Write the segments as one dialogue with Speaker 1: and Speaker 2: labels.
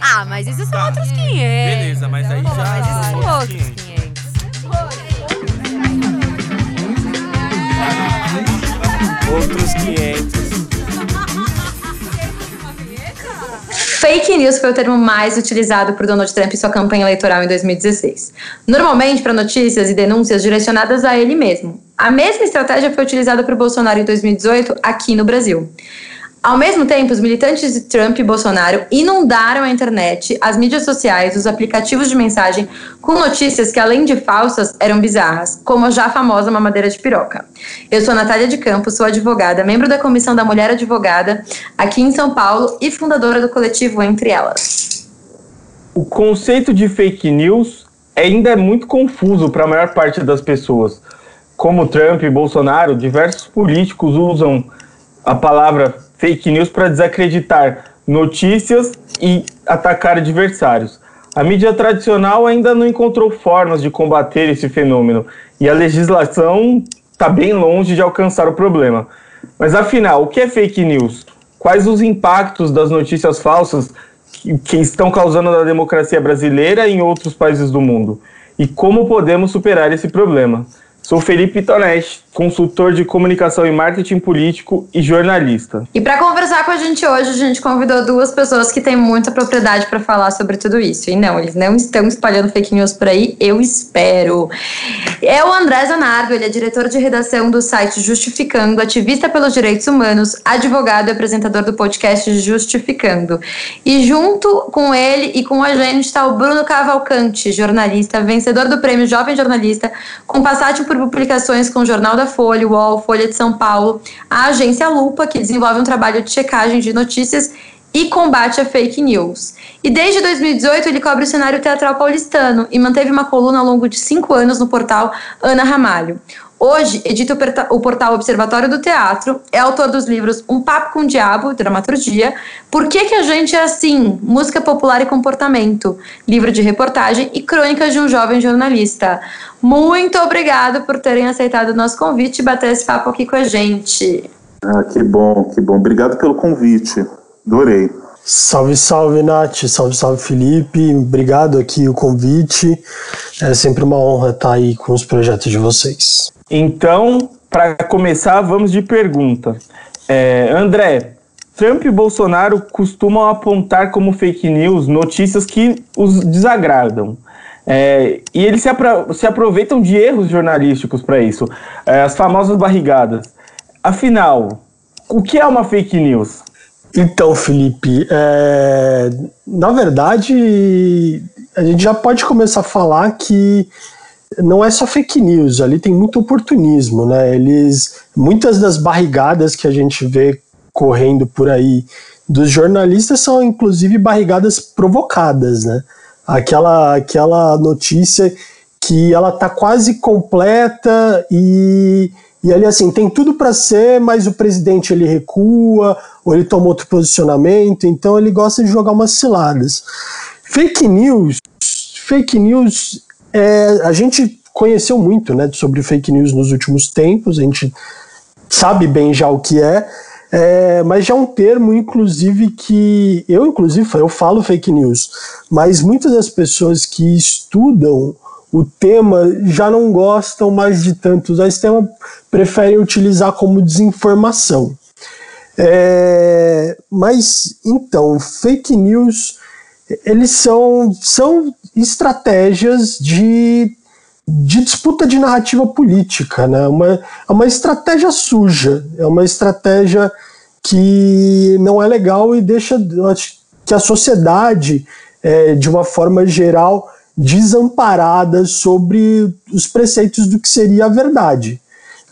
Speaker 1: Ah, mas isso são outros 500.
Speaker 2: Beleza, mas aí
Speaker 1: Pô,
Speaker 2: já.
Speaker 1: mas isso são
Speaker 2: outros
Speaker 1: outros 500.
Speaker 2: Outros 500.
Speaker 3: Fake news foi o termo mais utilizado por Donald Trump em sua campanha eleitoral em 2016. Normalmente para notícias e denúncias direcionadas a ele mesmo. A mesma estratégia foi utilizada por Bolsonaro em 2018 aqui no Brasil. Ao mesmo tempo, os militantes de Trump e Bolsonaro inundaram a internet, as mídias sociais, os aplicativos de mensagem com notícias que, além de falsas, eram bizarras, como a já famosa mamadeira de piroca. Eu sou Natália de Campos, sou advogada, membro da Comissão da Mulher Advogada aqui em São Paulo e fundadora do coletivo Entre Elas.
Speaker 4: O conceito de fake news ainda é muito confuso para a maior parte das pessoas. Como Trump e Bolsonaro, diversos políticos usam a palavra fake news para desacreditar notícias e atacar adversários. A mídia tradicional ainda não encontrou formas de combater esse fenômeno e a legislação está bem longe de alcançar o problema. Mas afinal, o que é fake news? Quais os impactos das notícias falsas que, que estão causando na democracia brasileira e em outros países do mundo? E como podemos superar esse problema? Sou Felipe Tonetti, consultor de comunicação e marketing político e jornalista.
Speaker 3: E para conversar com a gente hoje, a gente convidou duas pessoas que têm muita propriedade para falar sobre tudo isso. E não, eles não estão espalhando fake news por aí, eu espero. É o André Zanardo, ele é diretor de redação do site Justificando, ativista pelos direitos humanos, advogado e apresentador do podcast Justificando. E junto com ele e com a gente está o Bruno Cavalcante, jornalista, vencedor do prêmio Jovem Jornalista, com passagem por publicações com o Jornal da Folha, UOL, Folha de São Paulo, a agência Lupa, que desenvolve um trabalho de checagem de notícias e combate a fake news. E desde 2018 ele cobre o cenário teatral paulistano e manteve uma coluna ao longo de cinco anos no portal Ana Ramalho. Hoje, edita o portal Observatório do Teatro, é autor dos livros Um Papo com o Diabo, Dramaturgia, Por que, que a gente é assim? Música Popular e Comportamento, livro de reportagem e crônicas de um jovem jornalista. Muito obrigado por terem aceitado o nosso convite e bater esse papo aqui com a gente.
Speaker 5: Ah, que bom, que bom. Obrigado pelo convite. Adorei.
Speaker 6: Salve, salve, Nath. Salve, salve, Felipe. Obrigado aqui o convite. É sempre uma honra estar aí com os projetos de vocês.
Speaker 4: Então, para começar, vamos de pergunta. É, André, Trump e Bolsonaro costumam apontar como fake news notícias que os desagradam. É, e eles se, apro se, aproveitam de erros jornalísticos para isso, é, as famosas barrigadas. Afinal, o que é uma fake news?
Speaker 6: Então, Felipe, é, na verdade, a gente já pode começar a falar que não é só fake news, ali tem muito oportunismo, né? Eles, muitas das barrigadas que a gente vê correndo por aí dos jornalistas são inclusive barrigadas provocadas, né? Aquela, aquela notícia que ela tá quase completa e, e ali assim tem tudo para ser, mas o presidente ele recua ou ele toma outro posicionamento, então ele gosta de jogar umas ciladas. Fake news, fake news é, a gente conheceu muito né, sobre fake news nos últimos tempos, a gente sabe bem já o que é, é, mas já é um termo, inclusive, que eu, inclusive, eu falo fake news, mas muitas das pessoas que estudam o tema já não gostam mais de tanto usar esse tema, preferem utilizar como desinformação. É, mas, então, fake news, eles são, são estratégias de, de disputa de narrativa política, né? Uma, é uma estratégia suja, é uma estratégia que não é legal e deixa que a sociedade, é, de uma forma geral, desamparada sobre os preceitos do que seria a verdade.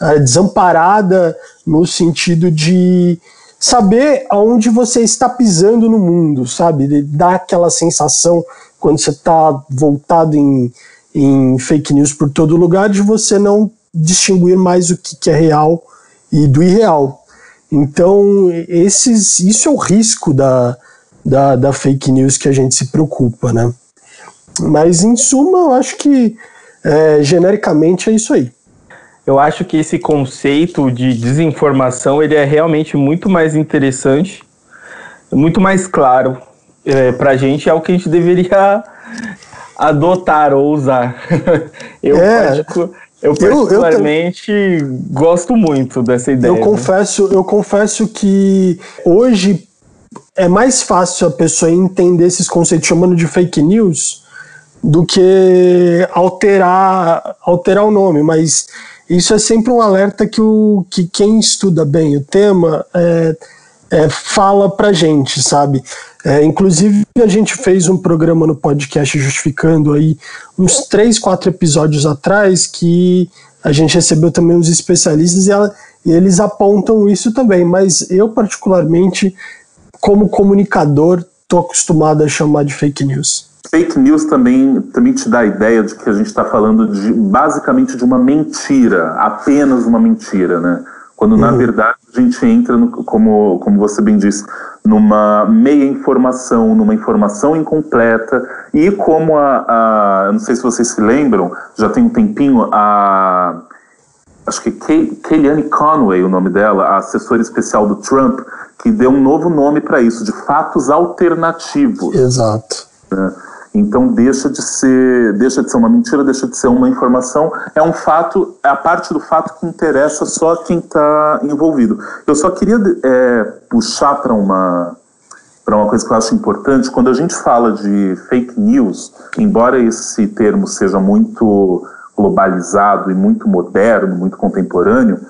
Speaker 6: É, desamparada no sentido de saber aonde você está pisando no mundo, sabe? Dar aquela sensação quando você está voltado em, em fake news por todo lugar, de você não distinguir mais o que, que é real e do irreal. Então, esses, isso é o risco da, da, da fake news que a gente se preocupa, né? Mas, em suma, eu acho que, é, genericamente, é isso aí.
Speaker 4: Eu acho que esse conceito de desinformação ele é realmente muito mais interessante muito mais claro. É, pra gente é o que a gente deveria adotar ou usar. eu,
Speaker 6: É.
Speaker 4: particu- eu
Speaker 6: Eu- eu
Speaker 4: particularmente gosto muito dessa ideia.
Speaker 6: Eu
Speaker 4: né?
Speaker 6: confesso, eu confesso que hoje é mais fácil a pessoa entender esses conceitos chamando de fake news do que alterar, alterar o nome, mas isso é sempre um alerta que, o, que quem estuda bem o tema é, é, fala pra gente, sabe? É, inclusive, a gente fez um programa no podcast justificando aí uns três, quatro episódios atrás que a gente recebeu também uns especialistas e, ela- e eles apontam isso também, mas eu, particularmente, como comunicador, tô acostumado a chamar de fake news.
Speaker 5: Fake news também, também te dá a ideia de que a gente está falando de basicamente de uma mentira, apenas uma mentira, né? Quando na verdade a gente entra, no, como, como você bem disse, numa meia informação, numa informação incompleta e como a, a não sei se vocês se lembram, já tem um tempinho a acho que Kay- Kellyanne Conway, o nome dela, a assessora especial do Trump, que deu um novo nome para isso, de fatos alternativos.
Speaker 6: Exato.
Speaker 5: né? Então deixa de ser, deixa de ser uma mentira, deixa de ser uma informação, é um fato, é a parte do fato que interessa só quem está envolvido. Eu só queria é, puxar para uma para uma coisa que eu acho importante, quando a gente fala de fake news, embora esse termo seja muito globalizado e muito moderno, muito contemporâneo,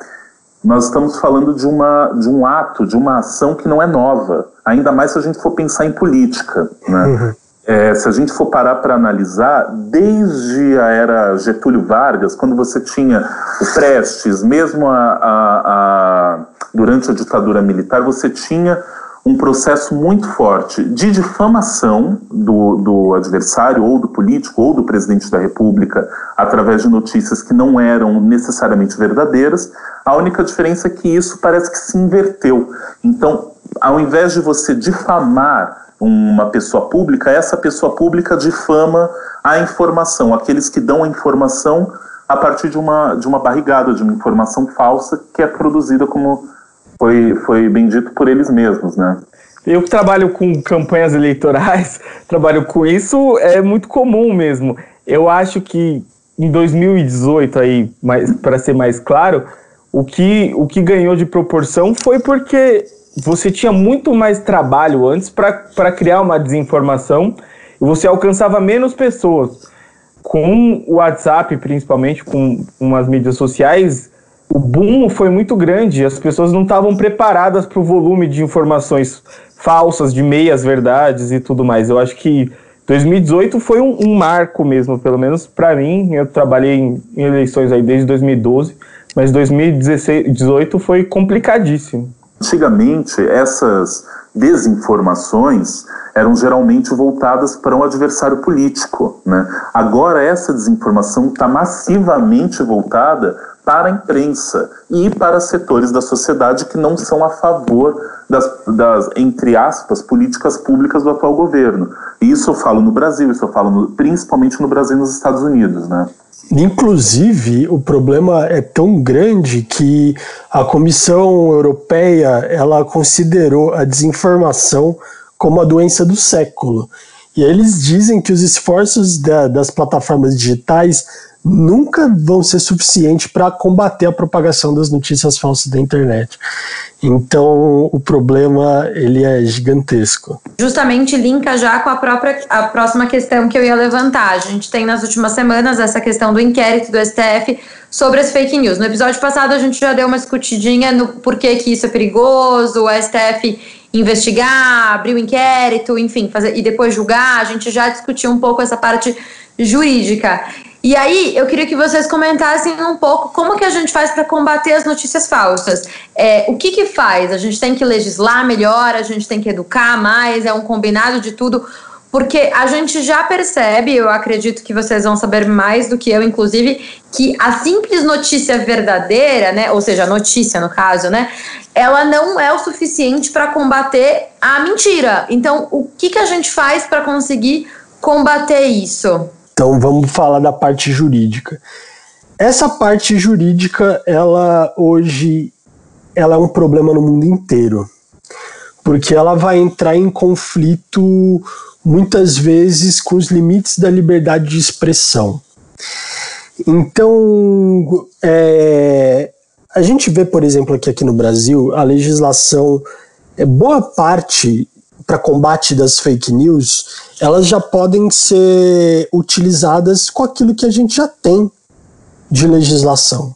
Speaker 5: nós estamos falando de, uma, de um ato, de uma ação que não é nova, ainda mais se a gente for pensar em política. Né? É, se a gente for parar para analisar, desde a era Getúlio Vargas, quando você tinha o Prestes, mesmo a, a- a- durante a ditadura militar, você tinha um processo muito forte de difamação do, do adversário, ou do político, ou do presidente da República, através de notícias que não eram necessariamente verdadeiras. A única diferença é que isso parece que se inverteu. Então, ao invés de você difamar uma pessoa pública, essa pessoa pública difama a informação, aqueles que dão a informação a partir de uma, de uma barrigada, de uma informação falsa que é produzida como foi, foi bem dito por eles mesmos, né?
Speaker 4: Eu que trabalho com campanhas eleitorais, trabalho com isso, é muito comum mesmo. Eu acho que em 2018, aí, para ser mais claro, o que, o que ganhou de proporção foi porque você tinha muito mais trabalho antes para criar uma desinformação e você alcançava menos pessoas. Com o WhatsApp, principalmente, com, com as mídias sociais, o boom foi muito grande. As pessoas não estavam preparadas para o volume de informações falsas, de meias verdades e tudo mais. Eu acho que 2018 foi um, um marco mesmo, pelo menos para mim. Eu trabalhei em, em eleições aí desde 2012, mas 2018 foi complicadíssimo.
Speaker 5: Antigamente, essas desinformações eram geralmente voltadas para um adversário político. Né? Agora, essa desinformação está massivamente voltada para a imprensa e para setores da sociedade que não são a favor das, das, entre aspas, políticas públicas do atual governo. Isso eu falo no Brasil, isso eu falo no, principalmente no Brasil e nos Estados Unidos. Né?
Speaker 6: Inclusive, o problema é tão grande que a Comissão Europeia ela considerou a desinformação como a doença do século. E eles dizem que os esforços da, das plataformas digitais nunca vão ser suficientes para combater a propagação das notícias falsas da internet. Então, o problema ele é gigantesco.
Speaker 3: Justamente linka já com a própria a próxima questão que eu ia levantar. A gente tem nas últimas semanas essa questão do inquérito do STF sobre as fake news. No episódio passado a gente já deu uma escutidinha no porquê que isso é perigoso, o STF investigar, abrir o inquérito, enfim, fazer e depois julgar. A gente já discutiu um pouco essa parte jurídica. E aí, eu queria que vocês comentassem um pouco como que a gente faz para combater as notícias falsas. É, o que que faz? A gente tem que legislar melhor, a gente tem que educar mais, é um combinado de tudo, porque a gente já percebe, eu acredito que vocês vão saber mais do que eu, inclusive, que a simples notícia verdadeira, né, ou seja, a notícia no caso, né, ela não é o suficiente para combater a mentira. Então, o que que a gente faz para conseguir combater isso?
Speaker 6: Então vamos falar da parte jurídica. Essa parte jurídica, ela hoje, ela é um problema no mundo inteiro. porque ela vai entrar em conflito muitas vezes com os limites da liberdade de expressão. Então, é, a gente vê, por exemplo, aqui no Brasil, a legislação, é boa parte para combate das fake news, elas já podem ser utilizadas com aquilo que a gente já tem de legislação.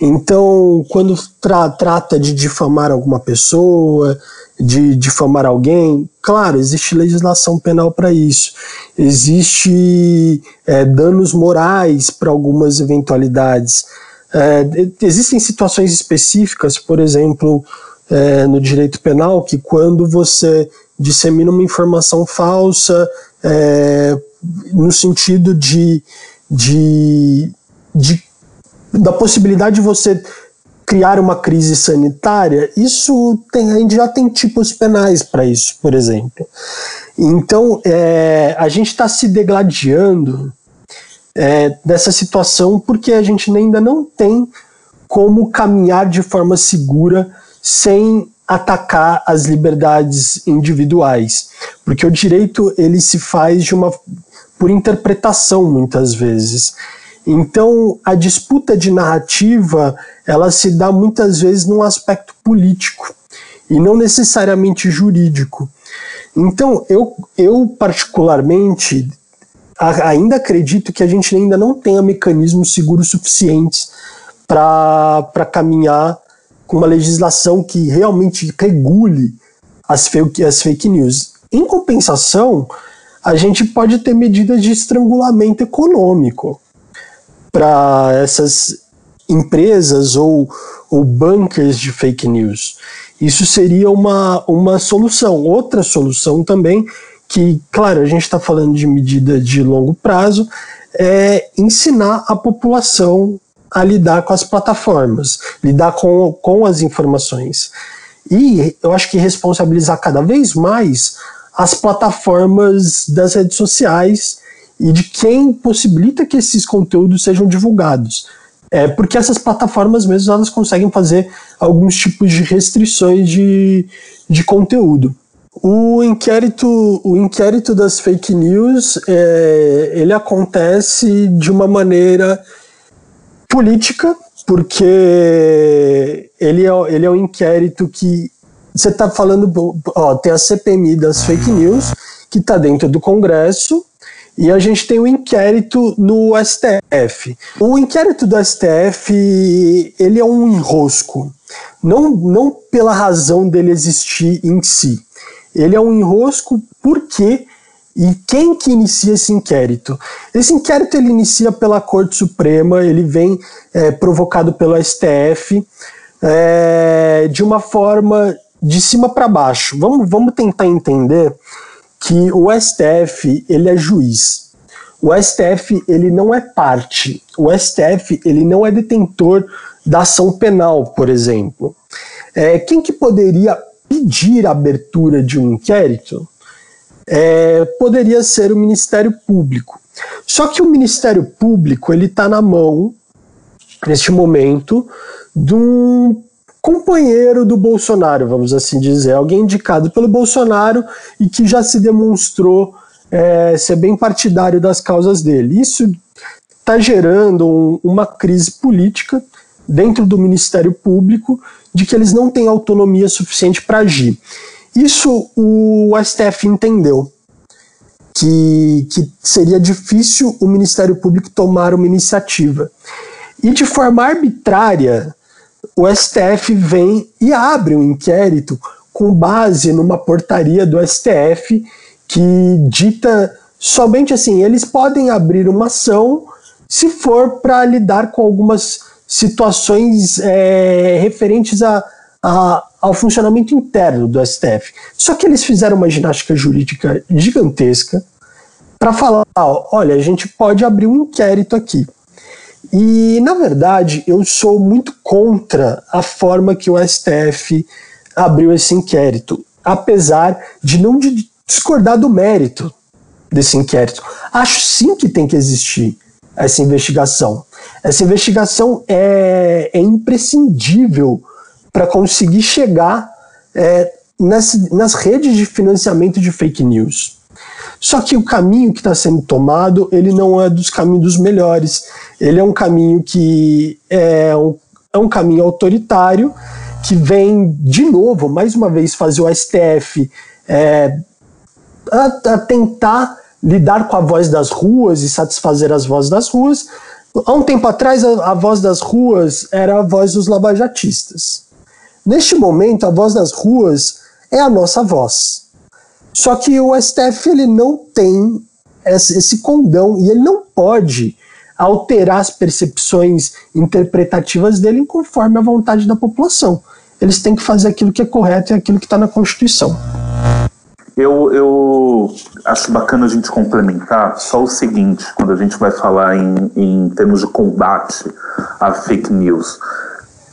Speaker 6: Então, quando tra trata de difamar alguma pessoa, de difamar alguém, claro, existe legislação penal para isso. Existe é, danos morais para algumas eventualidades. É, existem situações específicas, por exemplo, é, no direito penal, que quando você dissemina uma informação falsa, é, no sentido de, de, de da possibilidade de você criar uma crise sanitária, isso tem, a gente já tem tipos penais para isso, por exemplo. Então, é, a gente está se degladiando é, dessa situação porque a gente ainda não tem como caminhar de forma segura sem atacar as liberdades individuais, porque o direito ele se faz de uma por interpretação muitas vezes. Então, a disputa de narrativa, ela se dá muitas vezes num aspecto político e não necessariamente jurídico. Então, eu, eu particularmente ainda acredito que a gente ainda não tenha mecanismos seguros suficientes para caminhar com uma legislação que realmente regule as fake, as fake news. Em compensação, a gente pode ter medidas de estrangulamento econômico para essas empresas ou, ou bunkers de fake news. Isso seria uma, uma solução. Outra solução também, que, claro, a gente está falando de medida de longo prazo, é ensinar a população a lidar com as plataformas, lidar com, com as informações. E eu acho que responsabilizar cada vez mais as plataformas das redes sociais e de quem possibilita que esses conteúdos sejam divulgados. É porque essas plataformas mesmo elas conseguem fazer alguns tipos de restrições de, de conteúdo. O inquérito, o inquérito das fake news é, ele acontece de uma maneira política, porque ele é, ele é um inquérito que você está falando, ó, tem a CPMI das fake news que está dentro do Congresso e a gente tem o um inquérito no STF. O inquérito do STF, ele é um enrosco. Não, não pela razão dele existir em si. Ele é um enrosco porque e quem que inicia esse inquérito? Esse inquérito ele inicia pela Corte Suprema, ele vem é, provocado pelo STF é, de uma forma de cima para baixo. Vamos, vamos tentar entender que o STF ele é juiz. O STF ele não é parte. O STF ele não é detentor da ação penal, por exemplo. É, quem que poderia pedir a abertura de um inquérito? É, poderia ser o Ministério Público. Só que o Ministério Público ele está na mão neste momento de um companheiro do Bolsonaro, vamos assim dizer, alguém indicado pelo Bolsonaro e que já se demonstrou é, ser bem partidário das causas dele. Isso está gerando um, uma crise política dentro do Ministério Público de que eles não têm autonomia suficiente para agir. Isso o STF entendeu. Que, que seria difícil o Ministério Público tomar uma iniciativa. E de forma arbitrária, o STF vem e abre um inquérito com base numa portaria do STF que dita somente assim: eles podem abrir uma ação se for para lidar com algumas situações é, referentes a, a, ao funcionamento interno do STF. Só que eles fizeram uma ginástica jurídica gigantesca para falar: olha, a gente pode abrir um inquérito aqui. E, na verdade, eu sou muito contra a forma que o STF abriu esse inquérito, apesar de não discordar do mérito desse inquérito. Acho sim que tem que existir essa investigação. Essa investigação é, é imprescindível para conseguir chegar é, nessa, nas redes de financiamento de fake news. Só que o caminho que está sendo tomado, ele não é dos caminhos dos melhores. Ele é um caminho que é um, é um caminho autoritário que vem de novo, mais uma vez, fazer o STF é, a, a tentar lidar com a voz das ruas e satisfazer as vozes das ruas. Há um tempo atrás, a, a voz das ruas era a voz dos lavajatistas. Neste momento, a voz das ruas é a nossa voz. Só que o STF ele não tem esse condão e ele não pode alterar as percepções interpretativas dele conforme a vontade da população. Eles têm que fazer aquilo que é correto e aquilo que está na Constituição.
Speaker 5: Eu, eu acho bacana a gente complementar só o seguinte, quando a gente vai falar em, em termos de combate à fake news.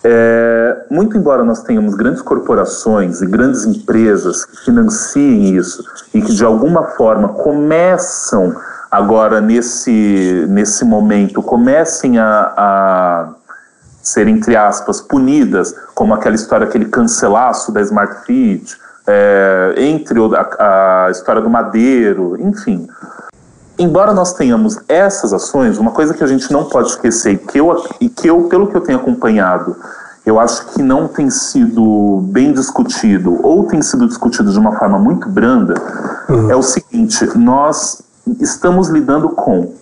Speaker 5: É, muito embora nós tenhamos grandes corporações e grandes empresas que financiem isso e que de alguma forma começam agora nesse, nesse momento, comecem a, a ser, entre aspas, punidas, como aquela história, aquele cancelaço da Smart Fit, é, entre a, a história do Madeiro, enfim embora nós tenhamos essas ações, uma coisa que a gente não pode esquecer e que eu, e que eu pelo que eu tenho acompanhado, eu acho que não tem sido bem discutido ou tem sido discutido de uma forma muito branda, uhum. é o seguinte: nós estamos lidando com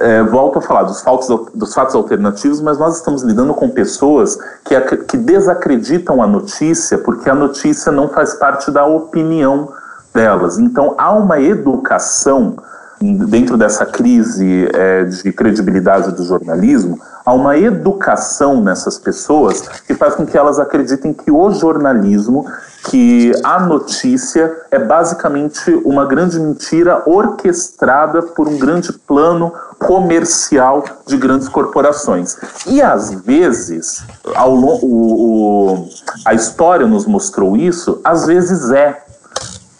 Speaker 5: é, volto a falar dos fatos, dos fatos alternativos, mas nós estamos lidando com pessoas que, que desacreditam a notícia porque a notícia não faz parte da opinião delas. Então há uma educação dentro dessa crise é, de credibilidade do jornalismo, há uma educação nessas pessoas que faz com que elas acreditem que o jornalismo, que a notícia é basicamente uma grande mentira orquestrada por um grande plano comercial de grandes corporações. E às vezes, ao, o, o, a história nos mostrou isso, às vezes é,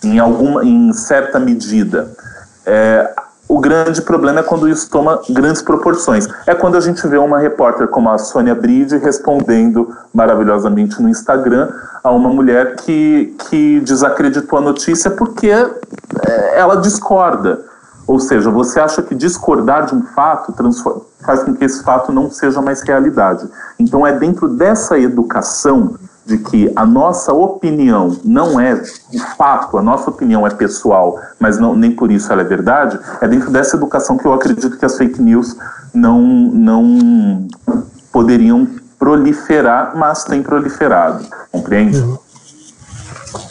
Speaker 5: em, alguma, em certa medida. É, o grande problema é quando isso toma grandes proporções. É quando a gente vê uma repórter como a Sônia Bride respondendo maravilhosamente no Instagram a uma mulher que, que desacreditou a notícia porque é, ela discorda. Ou seja, você acha que discordar de um fato faz com que esse fato não seja mais realidade. Então é dentro dessa educação de que a nossa opinião não é de fato, a nossa opinião é pessoal, mas não, nem por isso ela é verdade, é dentro dessa educação que eu acredito que as fake news não, não poderiam proliferar, mas têm proliferado, compreende? Uhum.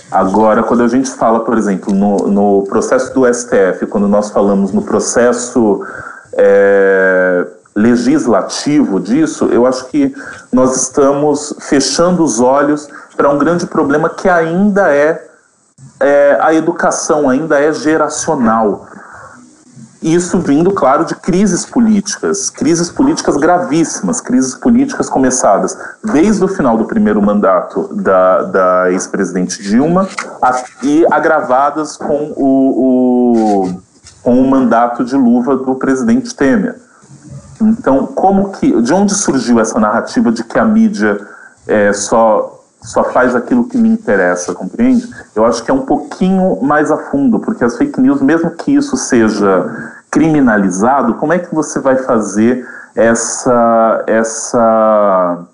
Speaker 5: Agora, quando a gente fala, por exemplo, no, no processo do STF, quando nós falamos no processo é, legislativo disso, eu acho que nós estamos fechando os olhos para um grande problema que ainda é, é, a educação, ainda é geracional. Isso vindo, claro, de crises políticas, crises políticas gravíssimas, crises políticas começadas desde o final do primeiro mandato da, da ex-presidente Dilma e agravadas com o, o, com o mandato de luva do presidente Temer. Então, como que, de onde surgiu essa narrativa de que a mídia é, só só faz aquilo que me interessa, compreende? Eu acho que é um pouquinho mais a fundo, porque as fake news, mesmo que isso seja criminalizado, como é que você vai fazer essa essa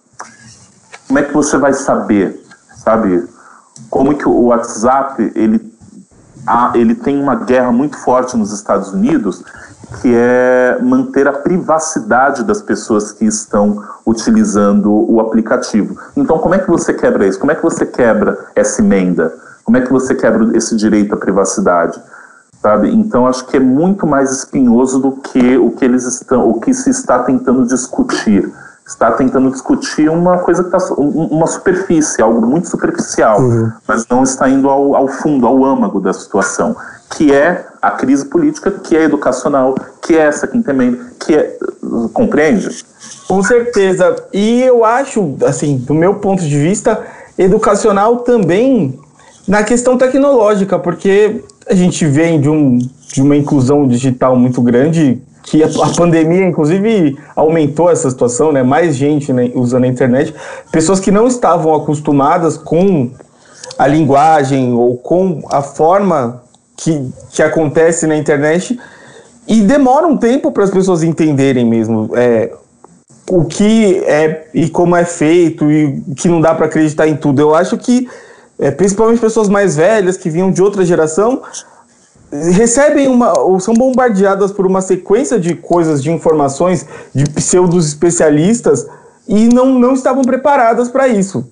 Speaker 5: como é que você vai saber, sabe? Como que o WhatsApp ele ele tem uma guerra muito forte nos Estados Unidos que é manter a privacidade das pessoas que estão utilizando o aplicativo. Então, como é que você quebra isso? Como é que você quebra essa emenda? Como é que você quebra esse direito à privacidade? Sabe? Então, acho que é muito mais espinhoso do que o que eles estão, o que se está tentando discutir. Está tentando discutir uma coisa que está uma superfície, algo muito superficial, uhum. mas não está indo ao, ao fundo, ao âmago da situação que é a crise política, que é educacional, que é essa quinta emenda, que é. Compreende?
Speaker 4: Com certeza. E eu acho, assim, do meu ponto de vista, educacional também na questão tecnológica, porque a gente vem de, um, de uma inclusão digital muito grande, que a, a pandemia, inclusive, aumentou essa situação, né? Mais gente né, usando a internet, pessoas que não estavam acostumadas com a linguagem ou com a forma que, que acontece na internet e demora um tempo para as pessoas entenderem mesmo é, o que é e como é feito e que não dá para acreditar em tudo. Eu acho que, é, principalmente pessoas mais velhas que vinham de outra geração, recebem uma ou são bombardeadas por uma sequência de coisas, de informações, de pseudos especialistas e não, não estavam preparadas para isso.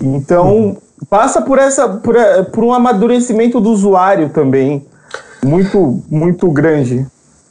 Speaker 4: Então, passa por essa por, é, por um amadurecimento do usuário também muito muito grande.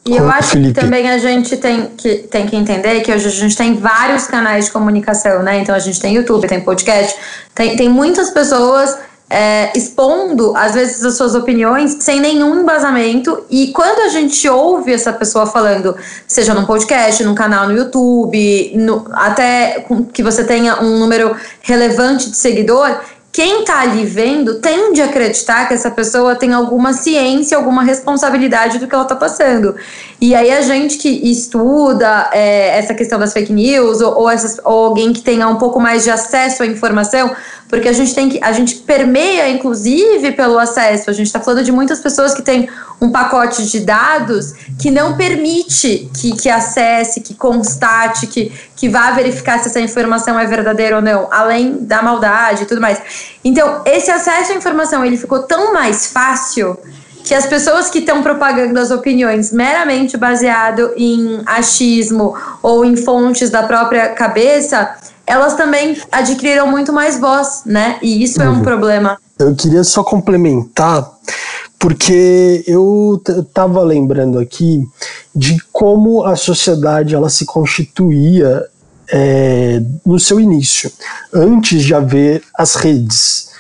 Speaker 3: E eu acho Felipe. que também a gente tem que, tem que entender que hoje a gente tem vários canais de comunicação, né? Então a gente tem YouTube, tem podcast, tem, tem muitas pessoas é, expondo, às vezes, as suas opiniões sem nenhum embasamento. E quando a gente ouve essa pessoa falando, seja num podcast, num canal no YouTube, no, até que você tenha um número relevante de seguidor, quem está ali vendo tende a acreditar que essa pessoa tem alguma ciência, alguma responsabilidade do que ela está passando. E aí a gente que estuda é, essa questão das fake news ou, ou, essas, ou alguém que tenha um pouco mais de acesso à informação, porque a gente tem que a gente permeia inclusive pelo acesso. A gente está falando de muitas pessoas que têm um pacote de dados que não permite que, que acesse, que constate, que, que vá verificar se essa informação é verdadeira ou não, além da maldade e tudo mais. Então, esse acesso à informação ele ficou tão mais fácil que as pessoas que estão propagando as opiniões meramente baseado em achismo ou em fontes da própria cabeça, elas também adquiriram muito mais voz, né? E isso uhum. é um uhum. problema.
Speaker 6: Eu queria só complementar, porque eu estava lembrando aqui de como a sociedade ela se constituía é, no seu início, antes de haver as redes,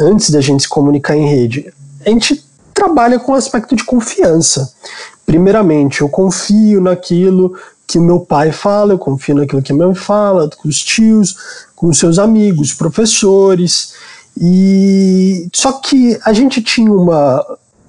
Speaker 6: antes da gente se comunicar em rede. A gente trabalha com o aspecto de confiança. Primeiramente, eu confio naquilo que meu pai fala, eu confio naquilo que minha mãe fala, com os tios, com os seus amigos, professores. E só que a gente tinha uma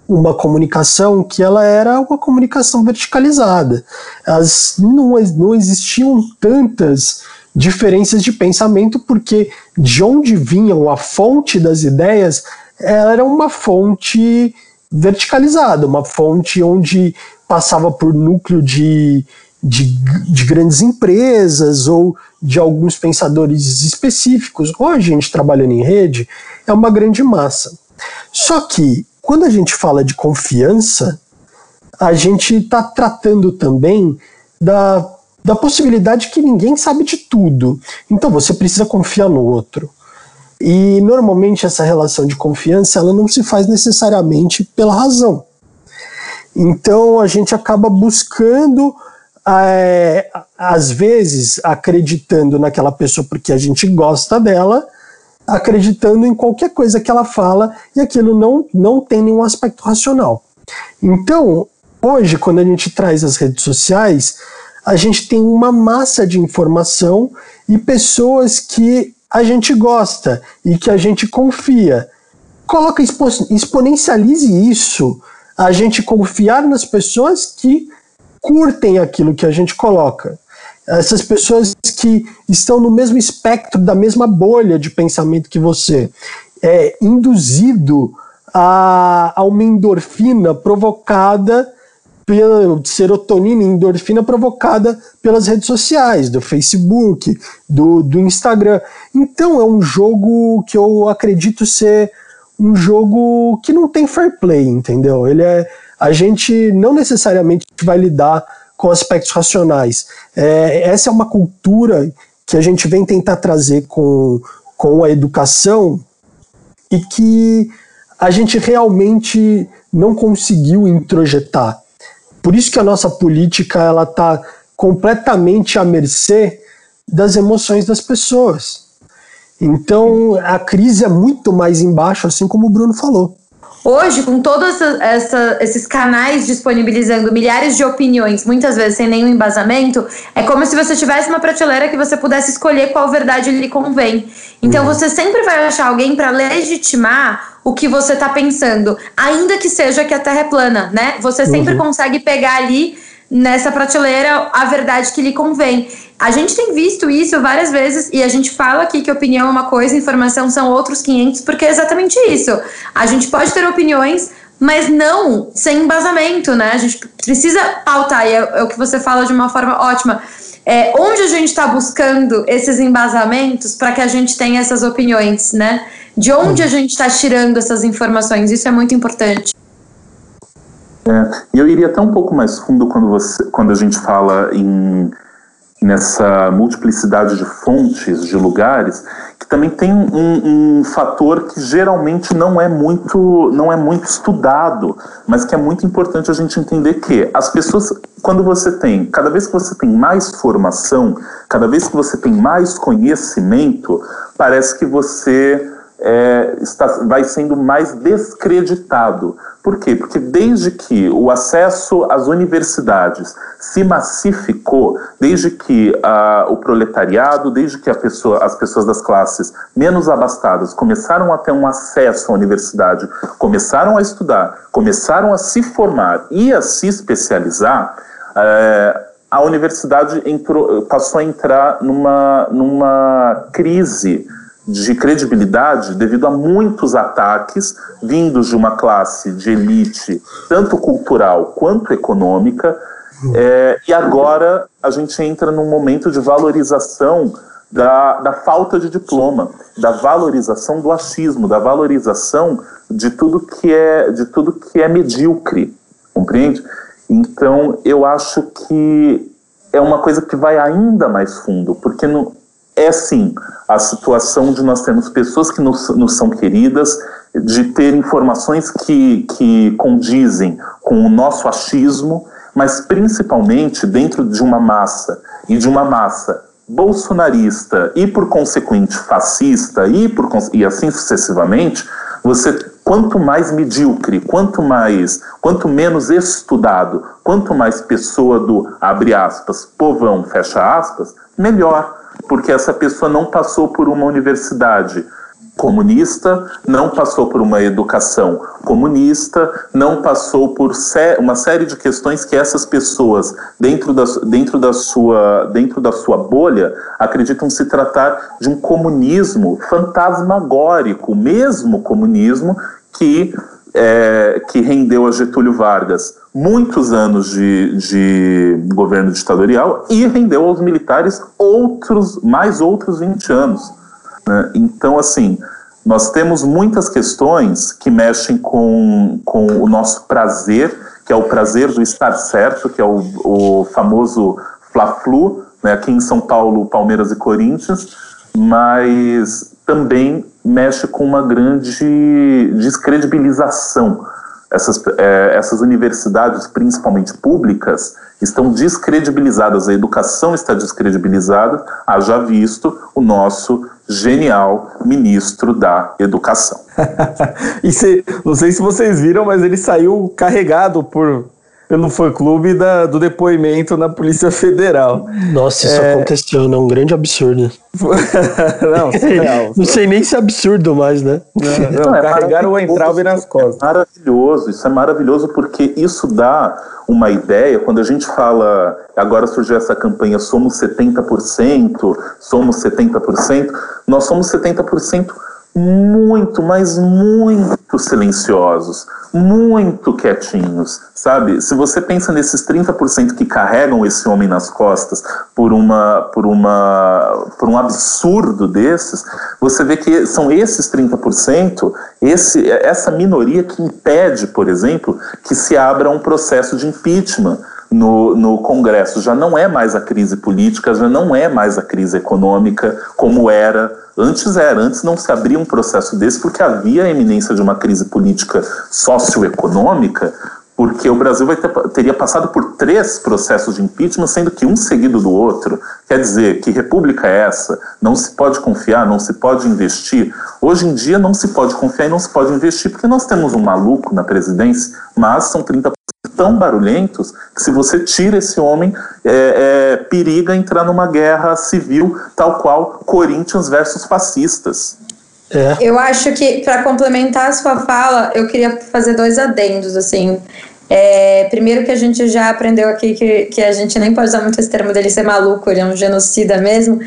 Speaker 6: uma comunicação que ela era uma comunicação verticalizada. As, não, não existiam tantas diferenças de pensamento porque de onde vinham a fonte das ideias era uma fonte verticalizada, uma fonte onde passava por núcleo de de, de grandes empresas ou de alguns pensadores específicos. Hoje, a gente trabalhando em rede, é uma grande massa. Só que, quando a gente fala de confiança, a gente está tratando também da, da possibilidade que ninguém sabe de tudo. Então, você precisa confiar no outro. E normalmente essa relação de confiança ela não se faz necessariamente pela razão. Então a gente acaba buscando é, às vezes acreditando naquela pessoa porque a gente gosta dela, acreditando em qualquer coisa que ela fala e aquilo não, não tem nenhum aspecto racional. Então, hoje, quando a gente traz as redes sociais, a gente tem uma massa de informação e pessoas que a gente gosta e que a gente confia. Coloca, exponencialize isso, a gente confiar nas pessoas que curtem aquilo que a gente coloca. Essas pessoas que estão no mesmo espectro, da mesma bolha de pensamento que você, é induzido a, a uma endorfina provocada pela serotonina e endorfina provocada pelas redes sociais, do Facebook, do, do Instagram. Então é um jogo que eu acredito ser um jogo que não tem fair play, entendeu? Ele é a gente não necessariamente vai lidar com aspectos racionais. É, essa é uma cultura que a gente vem tentar trazer com, com a educação e que a gente realmente não conseguiu introjetar. Por isso que a nossa política ela está completamente à mercê das emoções das pessoas. Então a crise é muito mais embaixo, assim como o Bruno falou.
Speaker 3: Hoje, com todos esses canais disponibilizando milhares de opiniões, muitas vezes sem nenhum embasamento, é como se você tivesse uma prateleira que você pudesse escolher qual verdade lhe convém. Então uhum. você sempre vai achar alguém para legitimar o que você está pensando, ainda que seja que a Terra é plana, né? Você sempre uhum. consegue pegar ali nessa prateleira a verdade que lhe convém. A gente tem visto isso várias vezes e a gente fala aqui que opinião é uma coisa, informação são outros 500, porque é exatamente isso. A gente pode ter opiniões, mas não sem embasamento, né? A gente precisa pautar, e é, é o que você fala de uma forma ótima. É, onde a gente está buscando esses embasamentos para que a gente tenha essas opiniões, né? De onde a gente está tirando essas informações? Isso é muito importante.
Speaker 5: É, e eu iria até um pouco mais fundo quando, você, quando a gente fala em nessa multiplicidade de fontes, de lugares, que também tem um, um, fator que geralmente não é muito não é muito estudado, mas que é muito importante a gente entender que as pessoas, quando você tem, cada vez que você tem mais formação, cada vez que você tem mais conhecimento, parece que você é, está, vai sendo mais descreditado. Por quê? Porque desde que o acesso às universidades se massificou, desde que uh, o proletariado, desde que pessoa, as pessoas das classes menos abastadas começaram a ter um acesso à universidade, começaram a estudar, começaram a se formar e a se especializar, uh, a universidade entrou, passou a entrar numa, numa crise de credibilidade devido a muitos ataques vindos de uma classe de elite, tanto cultural quanto econômica, é, e agora a gente entra num momento de valorização da, da falta de diploma, da valorização do achismo, da valorização de tudo que é, de tudo que é medíocre, compreende? Então eu acho que é uma coisa que vai ainda mais fundo, porque no, é sim a situação de nós termos pessoas que nos, nos são queridas, de ter informações que, que condizem com o nosso achismo, mas principalmente dentro de uma massa e de uma massa bolsonarista e por consequente fascista e, por, e assim sucessivamente, você quanto mais medíocre, quanto mais, quanto menos estudado, quanto mais pessoa do abre aspas, povão, fecha aspas, melhor porque essa pessoa não passou por uma universidade comunista, não passou por uma educação comunista, não passou por uma série de questões que essas pessoas, dentro da, dentro da, sua, dentro da sua bolha, acreditam se tratar de um comunismo fantasmagórico, mesmo comunismo que é, que rendeu a Getúlio Vargas muitos anos de, de governo ditatorial e rendeu aos militares outros mais outros 20 anos. Né? Então, assim, nós temos muitas questões que mexem com, com o nosso prazer, que é o prazer do estar certo, que é o, o famoso Fla-Flu, né? aqui em São Paulo, Palmeiras e Corinthians, mas também mexe com uma grande descredibilização. Essas, é, essas universidades, principalmente públicas, estão descredibilizadas, a educação está descredibilizada, haja visto o nosso genial ministro da Educação.
Speaker 4: e se, não sei se vocês viram, mas ele saiu carregado por pelo fã-clube do depoimento na Polícia Federal.
Speaker 6: Nossa, isso é... aconteceu, né? Um grande absurdo.
Speaker 4: não, surreal.
Speaker 6: não sei nem se é absurdo mais, né?
Speaker 4: Não, não, é carregaram o entrave nas costas.
Speaker 5: É maravilhoso, isso é maravilhoso porque isso dá uma ideia, quando a gente fala, agora surgiu essa campanha Somos 70%, Somos 70%, nós somos 70% muito, mas muito silenciosos, muito quietinhos, sabe? Se você pensa nesses 30% que carregam esse homem nas costas por uma por uma por um absurdo desses, você vê que são esses 30%, esse essa minoria que impede, por exemplo, que se abra um processo de impeachment no, no Congresso. Já não é mais a crise política, já não é mais a crise econômica como era Antes era, antes não se abria um processo desse porque havia a eminência de uma crise política socioeconômica, porque o Brasil ter, teria passado por três processos de impeachment, sendo que um seguido do outro. Quer dizer, que república é essa? Não se pode confiar, não se pode investir. Hoje em dia não se pode confiar e não se pode investir, porque nós temos um maluco na presidência, mas são 30 tão barulhentos que se você tira esse homem, é, é, periga entrar numa guerra civil, tal qual Corinthians versus fascistas.
Speaker 3: É. Eu acho que, para complementar a sua fala, eu queria fazer dois adendos, assim. É, primeiro que a gente já aprendeu aqui que, que a gente nem pode usar muito esse termo dele ser maluco, ele é um genocida mesmo.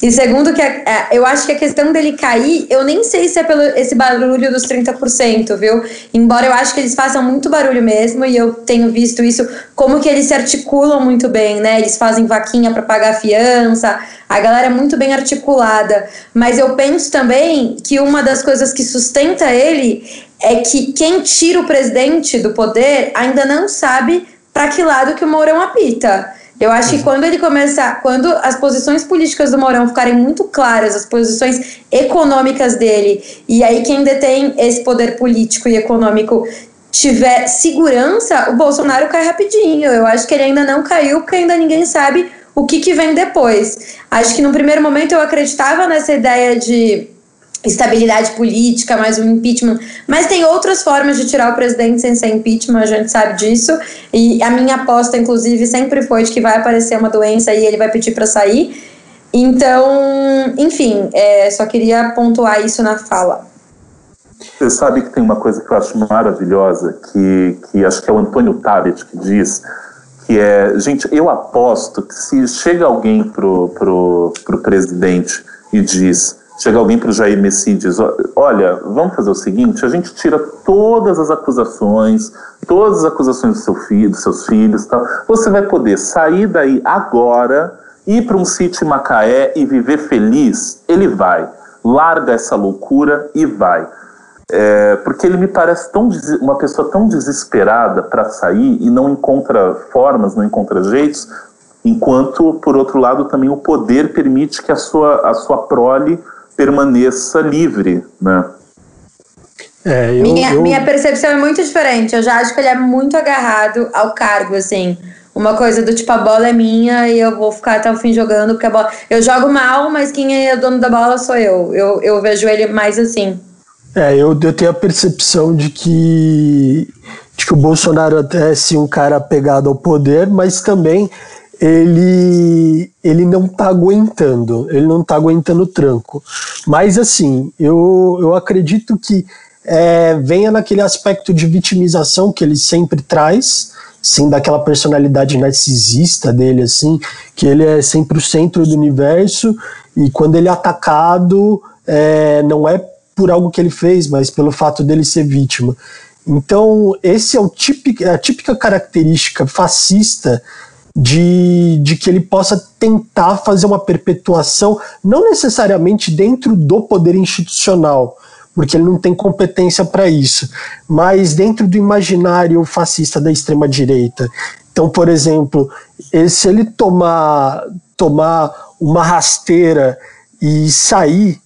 Speaker 3: E segundo que a, a, eu acho que a questão dele cair, eu nem sei se é pelo esse barulho dos 30%, viu? Embora eu acho que eles façam muito barulho mesmo e eu tenho visto isso como que eles se articulam muito bem, né? Eles fazem vaquinha para pagar fiança, a galera é muito bem articulada. Mas eu penso também que uma das coisas que sustenta ele é que quem tira o presidente do poder ainda não sabe para que lado que o Mourão apita. Eu acho que quando ele começar, quando as posições políticas do Mourão ficarem muito claras, as posições econômicas dele, e aí quem detém esse poder político e econômico tiver segurança, o Bolsonaro cai rapidinho. Eu acho que ele ainda não caiu, porque ainda ninguém sabe o que, que vem depois. Acho que no primeiro momento eu acreditava nessa ideia de estabilidade política, mais um impeachment. Mas tem outras formas de tirar o presidente sem ser impeachment, a gente sabe disso. E a minha aposta, inclusive, sempre foi de que vai aparecer uma doença e ele vai pedir para sair. Então, enfim, é, só queria pontuar isso na fala.
Speaker 5: Você sabe que tem uma coisa que eu acho maravilhosa, que, que acho que é o Antônio Tabet que diz, que é, gente, eu aposto que se chega alguém pro, pro, pro presidente e diz chega alguém para o Jair Messias e diz: Olha, vamos fazer o seguinte: a gente tira todas as acusações, todas as acusações do seu filho, dos seus filhos, tal. Você vai poder sair daí agora, ir para um sítio em Macaé e viver feliz. Ele vai. Larga essa loucura e vai. É, porque ele me parece tão uma pessoa tão desesperada para sair e não encontra formas, não encontra jeitos, enquanto, por outro lado, também o poder permite que a sua, a sua prole permaneça livre, né?
Speaker 3: É, eu, minha, eu... minha percepção é muito diferente. Eu já acho que ele é muito agarrado ao cargo, assim. Uma coisa do tipo, a bola é minha e eu vou ficar até o fim jogando, porque a bola. Eu jogo mal, mas quem é dono da bola sou eu. Eu, eu vejo ele mais assim.
Speaker 6: É, eu, eu tenho a percepção de que, de que o Bolsonaro até é sim um cara apegado ao poder, mas também ele ele não tá aguentando, ele não tá aguentando o tranco. Mas assim, eu, eu acredito que é, venha naquele aspecto de vitimização que ele sempre traz, sim, daquela personalidade narcisista dele, assim, que ele é sempre o centro do universo e quando ele é atacado, é, não é por algo que ele fez, mas pelo fato dele ser vítima. Então, esse é o típico, a típica característica fascista de, de que ele possa tentar fazer uma perpetuação, não necessariamente dentro do poder institucional, porque ele não tem competência para isso, mas dentro do imaginário fascista da extrema-direita. Então, por exemplo, se ele tomar, tomar uma rasteira e sair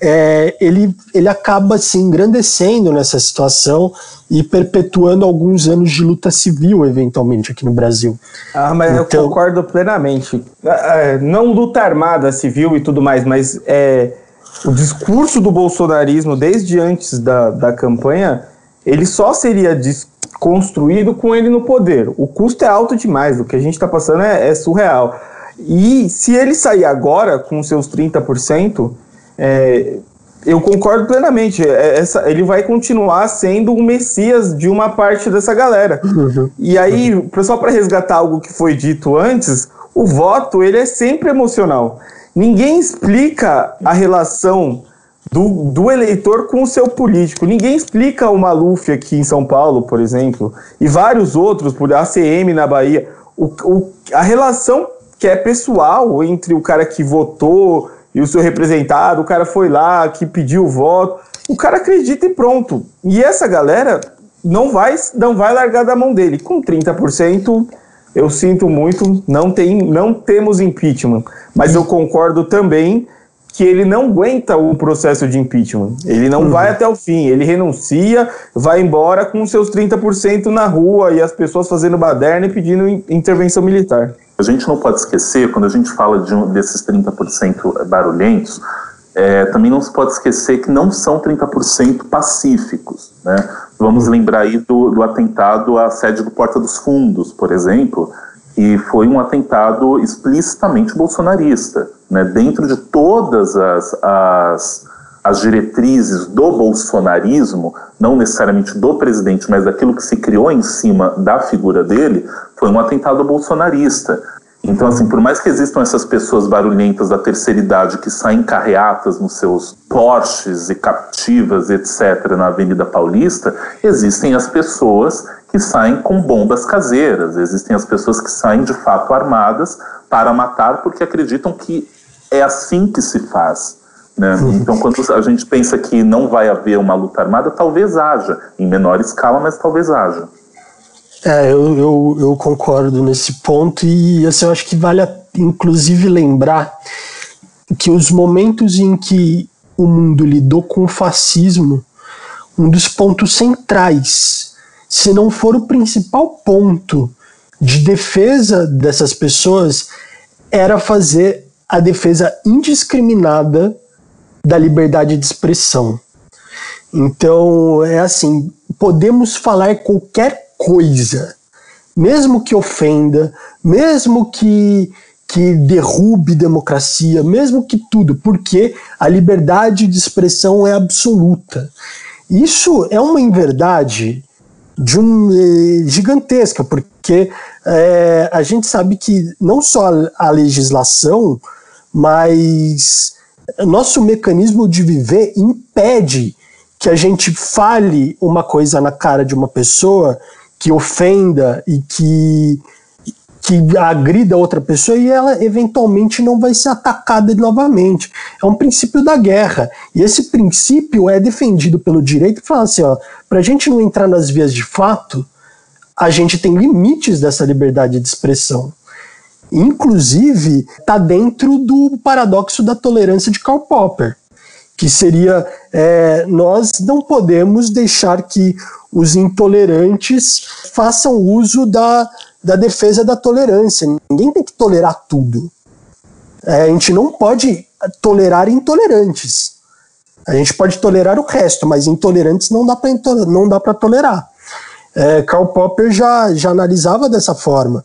Speaker 6: é, ele, ele acaba se engrandecendo nessa situação e perpetuando alguns anos de luta civil, eventualmente, aqui no Brasil.
Speaker 4: Ah, mas então, eu concordo plenamente. É, não luta armada civil e tudo mais, mas é, o discurso do bolsonarismo, desde antes da, da campanha, ele só seria construído com ele no poder. O custo é alto demais, o que a gente está passando é, é surreal. E se ele sair agora com seus 30%, é, eu concordo plenamente. É, essa, ele vai continuar sendo o messias de uma parte dessa galera. Uhum. E aí, só para resgatar algo que foi dito antes, o voto ele é sempre emocional. Ninguém explica a relação do, do eleitor com o seu político. Ninguém explica o Maluf aqui em São Paulo, por exemplo, e vários outros, por ACM na Bahia. O, o, a relação que é pessoal entre o cara que votou e o seu representado, o cara foi lá, que pediu o voto, o cara acredita e pronto. E essa galera não vai, não vai largar da mão dele. Com 30%, eu sinto muito, não, tem, não temos impeachment. Mas eu concordo também que ele não aguenta o processo de impeachment. Ele não uhum. vai até o fim. Ele renuncia, vai embora com seus 30% na rua e as pessoas fazendo baderna e pedindo intervenção militar.
Speaker 5: A gente não pode esquecer, quando a gente fala de um, desses 30% barulhentos, é, também não se pode esquecer que não são 30% pacíficos. Né? Vamos lembrar aí do, do atentado à sede do Porta dos Fundos, por exemplo, que foi um atentado explicitamente bolsonarista. Né? Dentro de todas as, as as diretrizes do bolsonarismo, não necessariamente do presidente, mas daquilo que se criou em cima da figura dele, foi um atentado bolsonarista. Então, assim, por mais que existam essas pessoas barulhentas da terceira idade que saem carreatas nos seus Porsches e captivas, etc., na Avenida Paulista, existem as pessoas que saem com bombas caseiras, existem as pessoas que saem de fato armadas para matar porque acreditam que é assim que se faz. Né? Então, quando a gente pensa que não vai haver uma luta armada, talvez haja, em menor escala, mas talvez haja.
Speaker 6: É, eu, eu, eu, concordo nesse ponto e assim, eu acho que vale inclusive lembrar que os momentos em que o mundo lidou com o fascismo, um dos pontos centrais, se não for o principal ponto de defesa dessas pessoas, era fazer a defesa indiscriminada da liberdade de expressão. Então, é assim, podemos falar qualquer coisa, mesmo que ofenda, mesmo que que derrube democracia, mesmo que tudo, porque a liberdade de expressão é absoluta. Isso é uma inverdade de um eh, gigantesca, porque eh, a gente sabe que não só a legislação, mas nosso mecanismo de viver impede que a gente fale uma coisa na cara de uma pessoa que ofenda e que, que agrida outra pessoa e ela eventualmente não vai ser atacada novamente. É um princípio da guerra. E esse princípio é defendido pelo direito que fala assim: ó, para a gente não entrar nas vias de fato, a gente tem limites dessa liberdade de expressão. Inclusive, está dentro do paradoxo da tolerância de Karl Popper, que seria é, nós não podemos deixar que os intolerantes façam uso da, da defesa da tolerância. Ninguém tem que tolerar tudo. É, a gente não pode tolerar intolerantes. A gente pode tolerar o resto, mas intolerantes não dá para não dá para tolerar. É, Karl Popper já, já analisava dessa forma.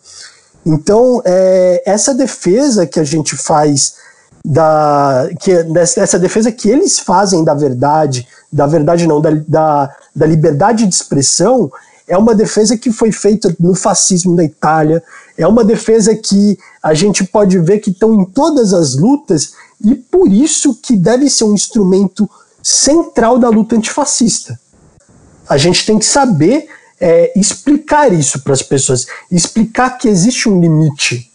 Speaker 6: Então, é, essa defesa que a gente faz da que essa defesa que eles fazem da verdade, da verdade não, da, da, da liberdade de expressão, é uma defesa que foi feita no fascismo da Itália, é uma defesa que a gente pode ver que estão em todas as lutas e por isso que deve ser um instrumento central da luta antifascista. A gente tem que saber é, explicar isso para as pessoas, explicar que existe um limite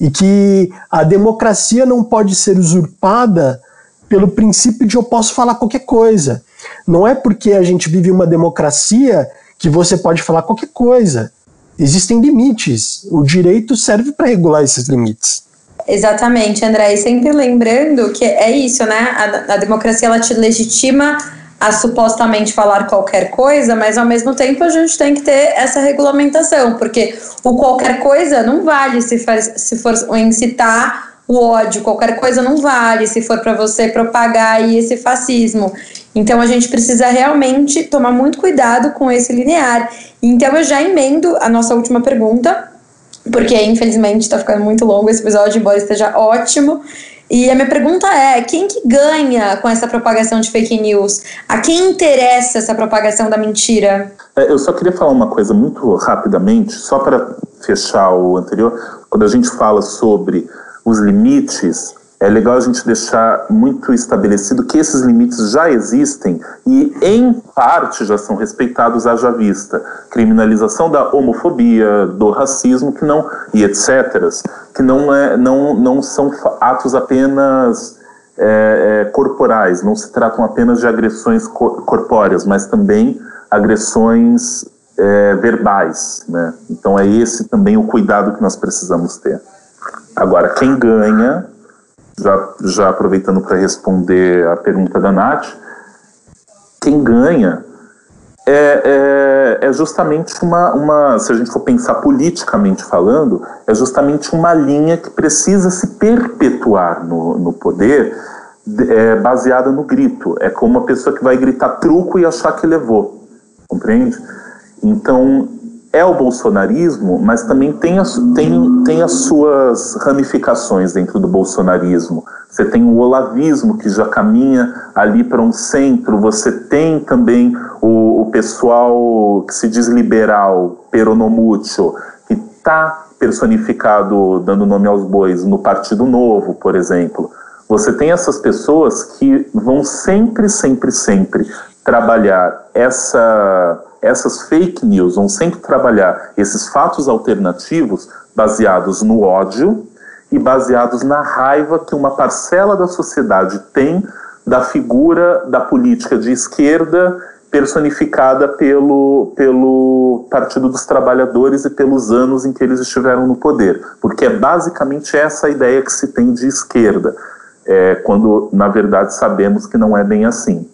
Speaker 6: e que a democracia não pode ser usurpada pelo princípio de eu posso falar qualquer coisa. Não é porque a gente vive uma democracia que você pode falar qualquer coisa. Existem limites. O direito serve para regular esses limites.
Speaker 3: Exatamente, André. E sempre lembrando que é isso, né? A, a democracia ela te legitima a supostamente falar qualquer coisa, mas ao mesmo tempo a gente tem que ter essa regulamentação, porque o qualquer coisa não vale se for, se for incitar o ódio, qualquer coisa não vale se for para você propagar aí esse fascismo. Então a gente precisa realmente tomar muito cuidado com esse linear. Então eu já emendo a nossa última pergunta, porque infelizmente está ficando muito longo esse episódio, embora esteja ótimo. E a minha pergunta é: quem que ganha com essa propagação de fake news? A quem interessa essa propagação da mentira?
Speaker 5: É, eu só queria falar uma coisa muito rapidamente, só para fechar o anterior. Quando a gente fala sobre os limites é legal a gente deixar muito estabelecido que esses limites já existem e, em parte, já são respeitados haja vista. Criminalização da homofobia, do racismo, que não, e etc., que não, é, não, não são atos apenas é, é, corporais, não se tratam apenas de agressões corpóreas, mas também agressões é, verbais. Né? Então, é esse também o cuidado que nós precisamos ter. Agora, quem ganha já, já aproveitando para responder a pergunta da Nath, quem ganha é, é, é, justamente uma, uma, se a gente for pensar politicamente falando, é justamente uma linha que precisa se perpetuar no, no poder, é, baseada no grito. É como uma pessoa que vai gritar truco e achar que levou, compreende? Então, é o bolsonarismo, mas também tem, as, tem, tem as suas ramificações dentro do bolsonarismo. Você tem o olavismo, que já caminha ali para um centro, você tem também o, o pessoal que se diz liberal, peronomútil, que está personificado, dando nome aos bois, no Partido Novo, por exemplo. Você tem essas pessoas que vão sempre, sempre, sempre trabalhar essa essas fake news vão sempre trabalhar esses fatos alternativos baseados no ódio e baseados na raiva que uma parcela da sociedade tem da figura da política de esquerda personificada pelo, pelo Partido dos Trabalhadores e pelos anos em que eles estiveram no poder. Porque é basicamente essa a ideia que se tem de esquerda, é, quando na verdade sabemos que não é bem assim.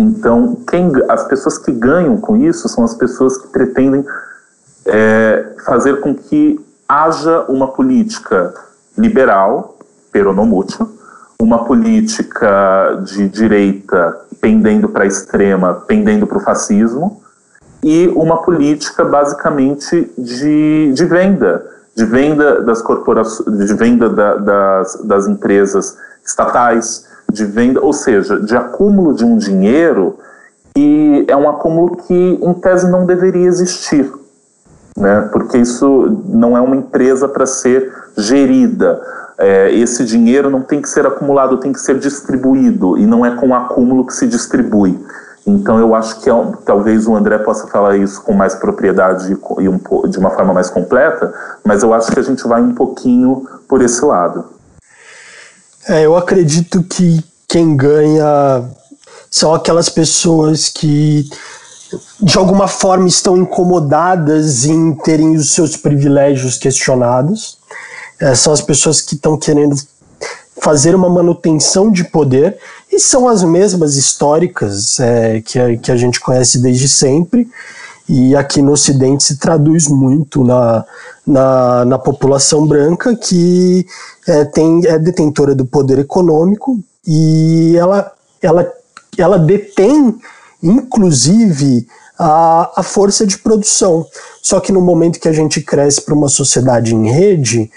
Speaker 5: Então, quem, as pessoas que ganham com isso são as pessoas que pretendem é, fazer com que haja uma política liberal, peronomútil, uma política de direita pendendo para a extrema, pendendo para o fascismo, e uma política basicamente de, de venda, de venda das corporações, de venda da, das, das empresas estatais, de venda, ou seja, de acúmulo de um dinheiro que é um acúmulo que, em tese, não deveria existir, né? porque isso não é uma empresa para ser gerida. É, esse dinheiro não tem que ser acumulado, tem que ser distribuído, e não é com acúmulo que se distribui. Então, eu acho que é, talvez o André possa falar isso com mais propriedade e um, de uma forma mais completa, mas eu acho que a gente vai um pouquinho por esse lado.
Speaker 6: É, eu acredito que quem ganha são aquelas pessoas que de alguma forma estão incomodadas em terem os seus privilégios questionados. É, são as pessoas que estão querendo fazer uma manutenção de poder e são as mesmas históricas é, que, a, que a gente conhece desde sempre e aqui no Ocidente se traduz muito na, na, na população branca que é, tem, é detentora do poder econômico e ela, ela, ela detém, inclusive, a, a força de produção. Só que no momento que a gente cresce para uma sociedade em rede,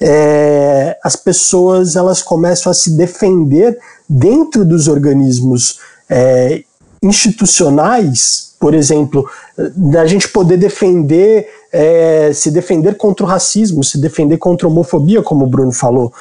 Speaker 6: é, as pessoas elas começam a se defender dentro dos organismos é, institucionais, por exemplo, da gente poder defender, é, se defender contra o racismo, se defender contra a homofobia, como o Bruno falou.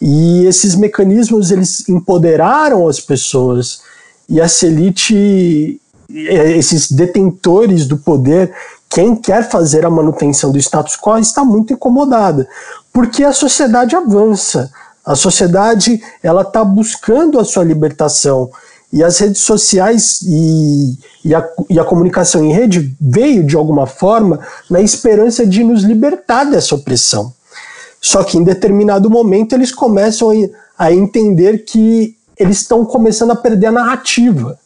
Speaker 6: E esses mecanismos eles empoderaram as pessoas. E a elite, esses detentores do poder, quem quer fazer a manutenção do status quo está muito incomodada, porque a sociedade avança, a sociedade ela está buscando a sua libertação e as redes sociais e, e, a, e a comunicação em rede veio de alguma forma na esperança de nos libertar dessa opressão. Só que em determinado momento eles começam a, entender que eles estão começando a perder a narrativa.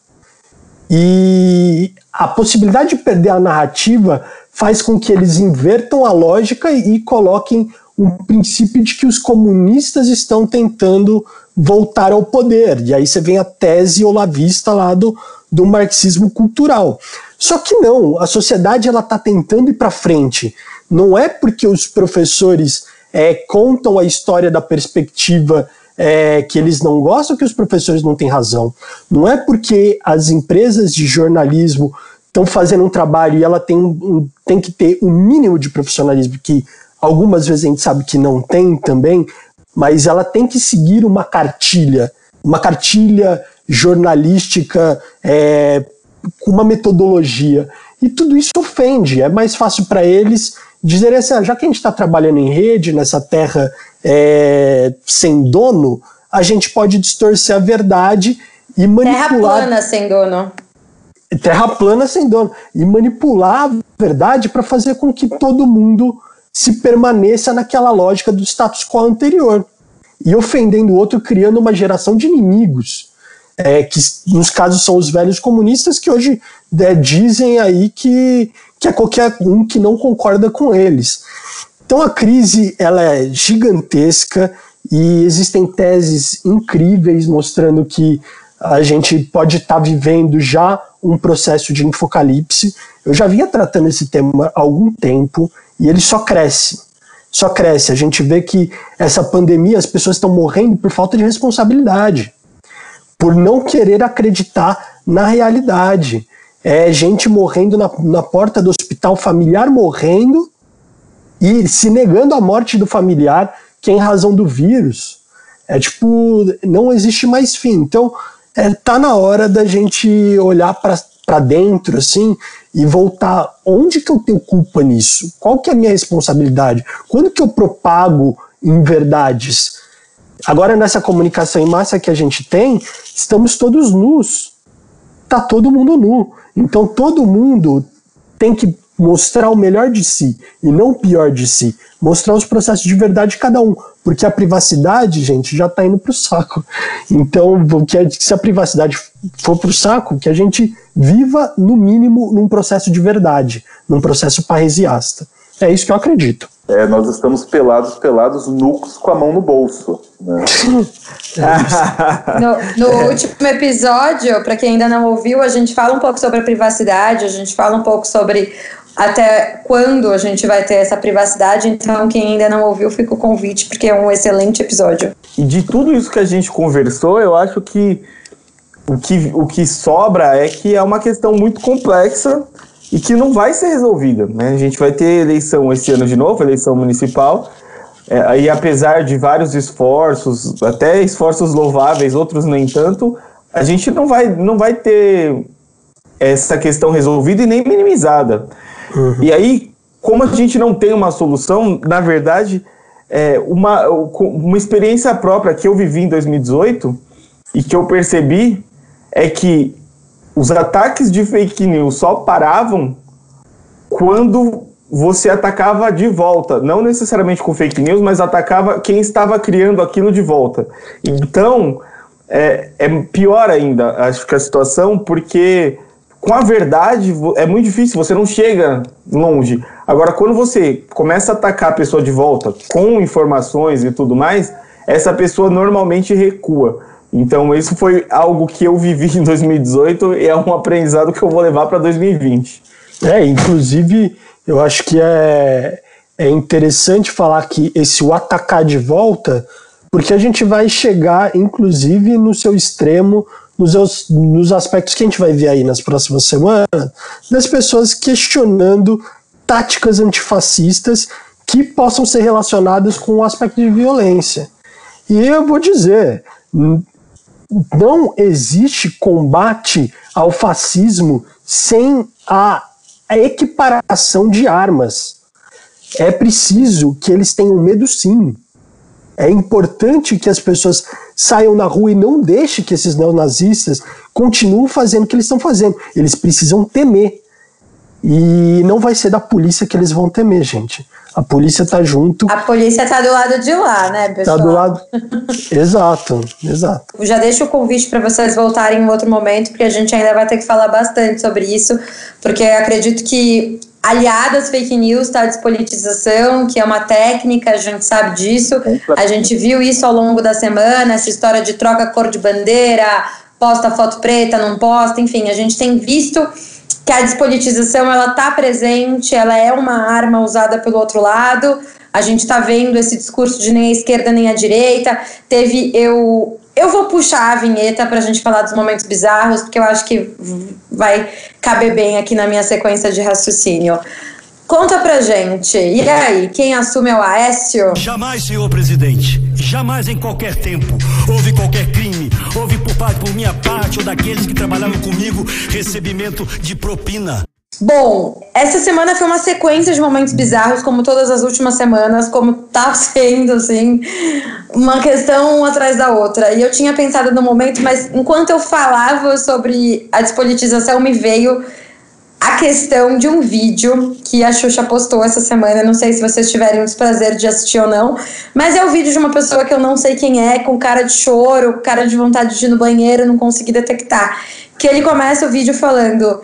Speaker 6: E a possibilidade de perder a narrativa faz com que eles invertam a lógica e, e coloquem um princípio de que os comunistas estão tentando voltar ao poder. E aí você vem a tese olavista lá do, do marxismo cultural. Só que não, a sociedade ela está tentando ir para frente. Não é porque os professores é, contam a história da perspectiva é, que eles não gostam que os professores não têm razão. Não é porque as empresas de jornalismo estão fazendo um trabalho e ela tem, um, tem que ter um mínimo de profissionalismo, que algumas vezes a gente sabe que não tem também, mas ela tem que seguir uma cartilha, uma cartilha jornalística é, com uma metodologia. E tudo isso ofende. É mais fácil para eles dizer assim, ah, já que a gente está trabalhando em rede, nessa terra é, sem dono, a gente pode distorcer a verdade e manipular.
Speaker 3: Terra plana sem dono.
Speaker 6: Terra plana sem dono. E manipular a verdade para fazer com que todo mundo se permaneça naquela lógica do status quo anterior. E ofendendo o outro, criando uma geração de inimigos. É, que nos casos são os velhos comunistas que hoje é, dizem aí que, que é qualquer um que não concorda com eles. Então a crise ela é gigantesca e existem teses incríveis mostrando que a gente pode estar tá vivendo já um processo de infocalipse. Eu já vinha tratando esse tema há algum tempo e ele só cresce. Só cresce. A gente vê que essa pandemia, as pessoas estão morrendo por falta de responsabilidade, por não querer acreditar na realidade. É gente morrendo na, na porta do hospital, familiar morrendo e se negando a morte do familiar, que é em razão do vírus. É tipo, não existe mais fim. Então, é, tá na hora da gente olhar para dentro, assim, e voltar. Onde que eu tenho culpa nisso? Qual que é a minha responsabilidade? Quando que eu propago inverdades? Agora, nessa comunicação em massa que a gente tem, estamos todos nus. Tá todo mundo nu. Então, todo mundo tem que mostrar o melhor de si e não o pior de si. Mostrar os processos de verdade de cada um. Porque a privacidade, gente, já está indo para o saco. Então, que é, se a privacidade for para o saco, que a gente viva, no mínimo, num processo de verdade, num processo parresiasta. É isso que eu acredito.
Speaker 5: É, nós estamos pelados, pelados, nucos com a mão no bolso. Né?
Speaker 3: no, no último episódio, para quem ainda não ouviu, a gente fala um pouco sobre a privacidade, a gente fala um pouco sobre até quando a gente vai ter essa privacidade. Então, quem ainda não ouviu, fica o convite, porque é um excelente episódio.
Speaker 4: E de tudo isso que a gente conversou, eu acho que o que, o que sobra é que é uma questão muito complexa e que não vai ser resolvida. Né? A gente vai ter eleição esse ano de novo, eleição municipal. É, e apesar de vários esforços, até esforços louváveis, outros nem tanto, a gente não vai, não vai ter essa questão resolvida e nem minimizada. Uhum. E aí, como a gente não tem uma solução, na verdade, é uma, uma experiência própria que eu vivi em 2018 e que eu percebi é que os ataques de fake news só paravam quando você atacava de volta, não necessariamente com fake news, mas atacava quem estava criando aquilo de volta. Então, é, é pior ainda, acho que a situação, porque com a verdade é muito difícil, você não chega longe. Agora, quando você começa a atacar a pessoa de volta com informações e tudo mais, essa pessoa normalmente recua. Então, isso foi algo que eu vivi em 2018 e é um aprendizado que eu vou levar para 2020.
Speaker 6: É, inclusive, eu acho que é, é interessante falar que esse o atacar de volta, porque a gente vai chegar, inclusive, no seu extremo nos, nos aspectos que a gente vai ver aí nas próximas semanas, das pessoas questionando táticas antifascistas que possam ser relacionadas com o aspecto de violência. E eu vou dizer, não existe combate ao fascismo sem a equiparação de armas. É preciso que eles tenham medo sim. É importante que as pessoas saiam na rua e não deixem que esses neonazistas continuem fazendo o que eles estão fazendo. Eles precisam temer. E não vai ser da polícia que eles vão temer, gente. A polícia tá junto.
Speaker 3: A polícia tá do lado de lá, né, pessoal?
Speaker 6: Tá do lado. exato, exato.
Speaker 3: Já deixo o convite para vocês voltarem em outro momento, porque a gente ainda vai ter que falar bastante sobre isso, porque acredito que aliada às fake news está a despolitização, que é uma técnica, a gente sabe disso. A gente viu isso ao longo da semana, essa história de troca cor de bandeira, posta foto preta, não posta, enfim, a gente tem visto que a despolitização ela está presente, ela é uma arma usada pelo outro lado. A gente está vendo esse discurso de nem a esquerda nem a direita. Teve eu eu vou puxar a vinheta para a gente falar dos momentos bizarros, porque eu acho que vai caber bem aqui na minha sequência de raciocínio. Conta pra gente, e aí, quem assume é o Aécio?
Speaker 7: Jamais, senhor presidente, jamais em qualquer tempo houve qualquer crime, houve por parte, por minha parte ou daqueles que trabalhavam comigo, recebimento de propina.
Speaker 3: Bom, essa semana foi uma sequência de momentos bizarros, como todas as últimas semanas, como tá sendo, assim, uma questão atrás da outra. E eu tinha pensado no momento, mas enquanto eu falava sobre a despolitização, me veio a questão de um vídeo que a Xuxa postou essa semana. Não sei se vocês tiverem o desprazer de assistir ou não, mas é o vídeo de uma pessoa que eu não sei quem é, com cara de choro, cara de vontade de ir no banheiro, não consegui detectar. Que ele começa o vídeo falando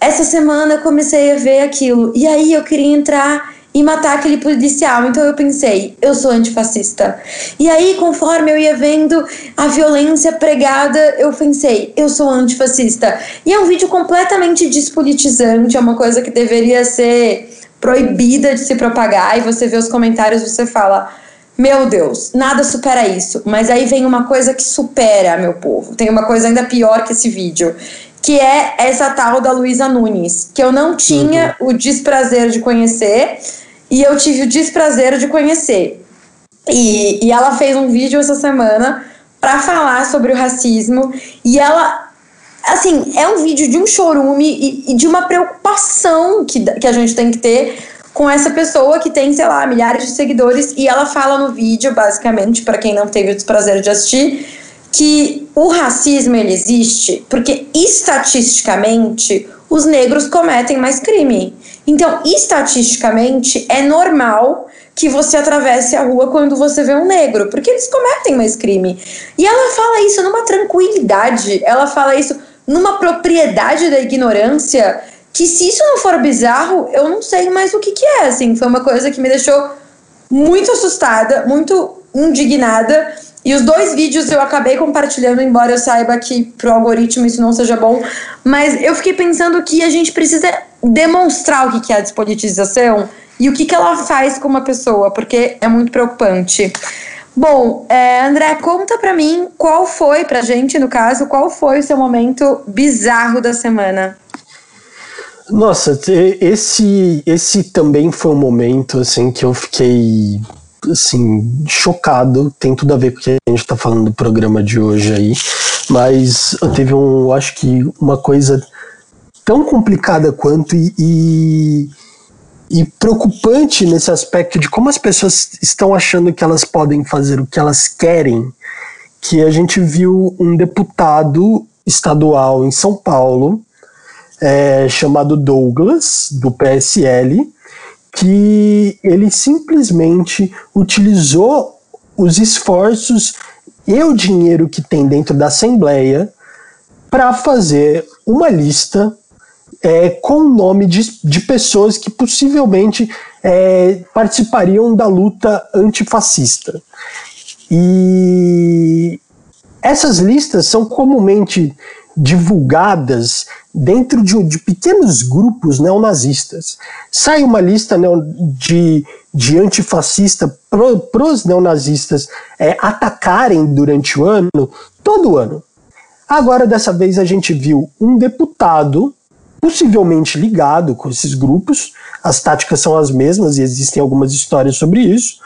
Speaker 3: essa semana eu comecei a ver aquilo. E aí eu queria entrar e matar aquele policial. Então eu pensei, eu sou antifascista. E aí, conforme eu ia vendo a violência pregada, eu pensei, eu sou antifascista. E é um vídeo completamente despolitizante, é uma coisa que deveria ser proibida de se propagar. E você vê os comentários, você fala. Meu Deus, nada supera isso. Mas aí vem uma coisa que supera, meu povo. Tem uma coisa ainda pior que esse vídeo que é essa tal da Luísa Nunes, que eu não tinha uhum. o desprazer de conhecer e eu tive o desprazer de conhecer. E, e ela fez um vídeo essa semana para falar sobre o racismo e ela assim, é um vídeo de um chorume e, e, de uma preocupação que, que a gente tem que ter com essa pessoa que tem, sei lá, milhares de seguidores e ela fala no vídeo, basicamente, para quem não teve o desprazer de assistir, que o racismo ele existe porque estatisticamente os negros cometem mais crime. Então, estatisticamente é normal que você atravesse a rua quando você vê um negro, porque eles cometem mais crime. E ela fala isso numa tranquilidade, ela fala isso numa propriedade da ignorância, que se isso não for bizarro, eu não sei mais o que que é, assim, foi uma coisa que me deixou muito assustada, muito indignada, e os dois vídeos eu acabei compartilhando, embora eu saiba que pro algoritmo isso não seja bom. Mas eu fiquei pensando que a gente precisa demonstrar o que é a despolitização e o que, que ela faz com uma pessoa, porque é muito preocupante. Bom, é, André, conta pra mim qual foi, pra gente no caso, qual foi o seu momento bizarro da semana.
Speaker 6: Nossa, esse, esse também foi um momento assim que eu fiquei assim, chocado. Tem tudo a ver com o que a gente está falando do programa de hoje aí. Mas teve um, acho que uma coisa tão complicada quanto e, e, e, preocupante nesse aspecto de como as pessoas estão achando que elas podem fazer o que elas querem, que a gente viu um deputado estadual em São Paulo, é, chamado Douglas, do PSL, que ele simplesmente utilizou os esforços e o dinheiro que tem dentro da Assembleia para fazer uma lista é, com o nome de, de pessoas que possivelmente é, participariam da luta antifascista. E essas listas são comumente divulgadas dentro de, de pequenos grupos neonazistas. Sai uma lista de, de antifascista para os neonazistas é, atacarem durante o ano, todo ano. Agora, dessa vez, a gente viu um deputado, possivelmente ligado com esses grupos, as táticas são as mesmas e existem algumas histórias sobre isso,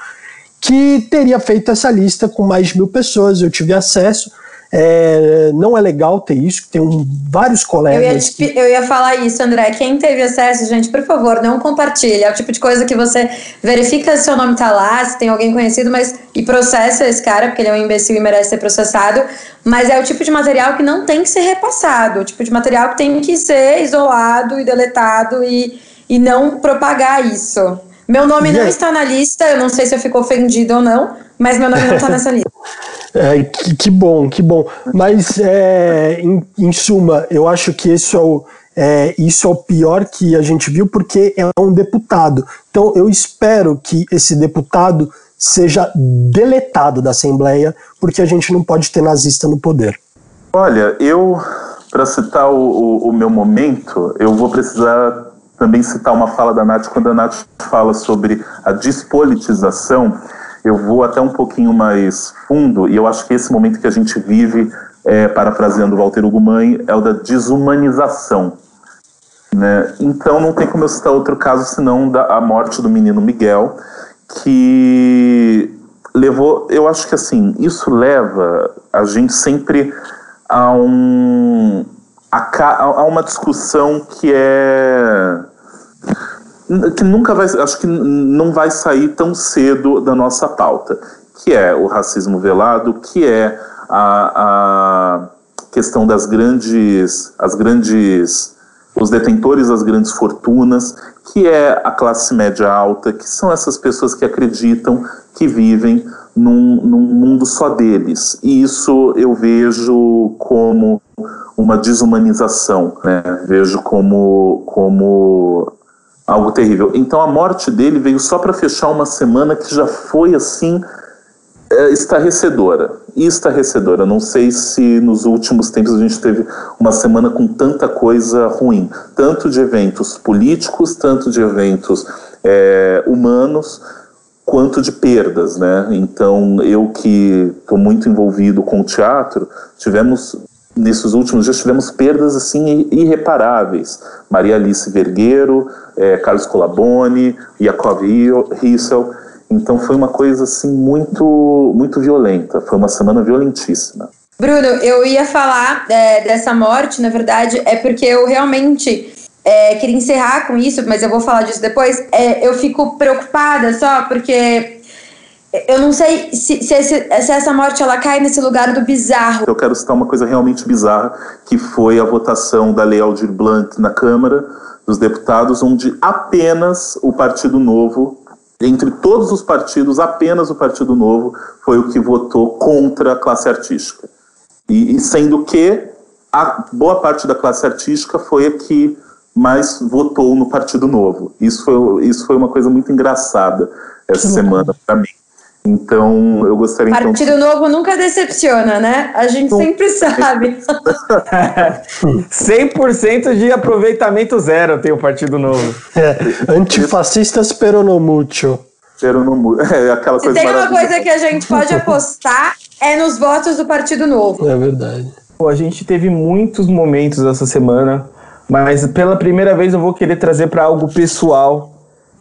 Speaker 6: que teria feito essa lista com mais de mil pessoas. Eu tive acesso é, não é legal ter isso, tem um, vários colegas.
Speaker 3: Eu ia, que... eu ia falar isso, André. Quem teve acesso, gente, por favor, não compartilhe. É o tipo de coisa que você verifica se seu nome tá lá, se tem alguém conhecido, mas e processa esse cara, porque ele é um imbecil e merece ser processado. Mas é o tipo de material que não tem que ser repassado, o tipo de material que tem que ser isolado e deletado e, e não propagar isso. Meu nome não está na lista, eu não sei se eu fico ofendido ou não, mas meu nome não está nessa lista.
Speaker 6: É, que, que, bom, que bom. Mas, é, em, em, suma, eu acho que isso é, o, é, isso é o pior que a gente viu, porque é um deputado. Então, eu espero que esse deputado seja deletado da Assembleia, porque a gente não pode ter nazista no poder.
Speaker 5: Olha, eu, para citar o, o, o meu momento, eu vou precisar também citar uma fala da Nath, quando a Nath fala sobre a despolitização eu vou até um pouquinho mais fundo, e eu acho que esse momento que a gente vive, é, parafraseando Walter Hugo Mãe, é o da desumanização. Né? Então não tem como eu citar outro caso senão da a morte do menino Miguel, que levou, eu acho que assim, isso leva a gente sempre a um a, a uma discussão que é que nunca vai, acho que não vai sair tão cedo da nossa pauta, que é o racismo velado, que é a, a questão das grandes, as grandes, os detentores das grandes fortunas, que é a classe média alta, que são essas pessoas que acreditam que vivem num, num mundo só deles. E isso eu vejo como uma desumanização, né? vejo como, como Algo terrível. Então a morte dele veio só para fechar uma semana que já foi assim é, estarrecedora. Estarrecedora. Não sei se nos últimos tempos a gente teve uma semana com tanta coisa ruim, tanto de eventos políticos, tanto de eventos é, humanos, quanto de perdas, né? Então eu que estou muito envolvido com o teatro, tivemos nesses últimos dias tivemos perdas assim irreparáveis. Maria Alice Vergueiro, é, Carlos Colaboni, Jacob Hissel. Então foi uma coisa assim muito, muito violenta. Foi uma semana violentíssima.
Speaker 3: Bruno, eu ia falar é, dessa morte, na verdade, é porque eu realmente é, queria encerrar com isso, mas eu vou falar disso depois. É, eu fico preocupada só porque eu não sei se, se, se, essa morte ela cai nesse lugar do bizarro.
Speaker 5: Eu quero citar uma coisa realmente bizarra, que foi a votação da Lei Aldir Blanc na Câmara dos Deputados, onde apenas o Partido Novo, entre todos os partidos, apenas o Partido Novo foi o que votou contra a classe artística. E, e sendo que a boa parte da classe artística foi a que mais votou no Partido Novo. Isso foi, isso foi uma coisa muito engraçada essa semana para mim. Então, eu gostaria
Speaker 3: então Partido
Speaker 5: então...
Speaker 3: Novo nunca decepciona, né? A gente sempre sabe.
Speaker 4: 100% de aproveitamento zero tem o Partido Novo.
Speaker 6: É, antifascistas peronomútil.
Speaker 5: Peronomútil. É aquela
Speaker 3: Se
Speaker 5: coisa
Speaker 3: tem uma coisa que a gente pode apostar é nos votos do Partido Novo.
Speaker 6: É verdade.
Speaker 4: Pô, a gente teve muitos momentos essa semana, mas pela primeira vez eu vou querer trazer para algo pessoal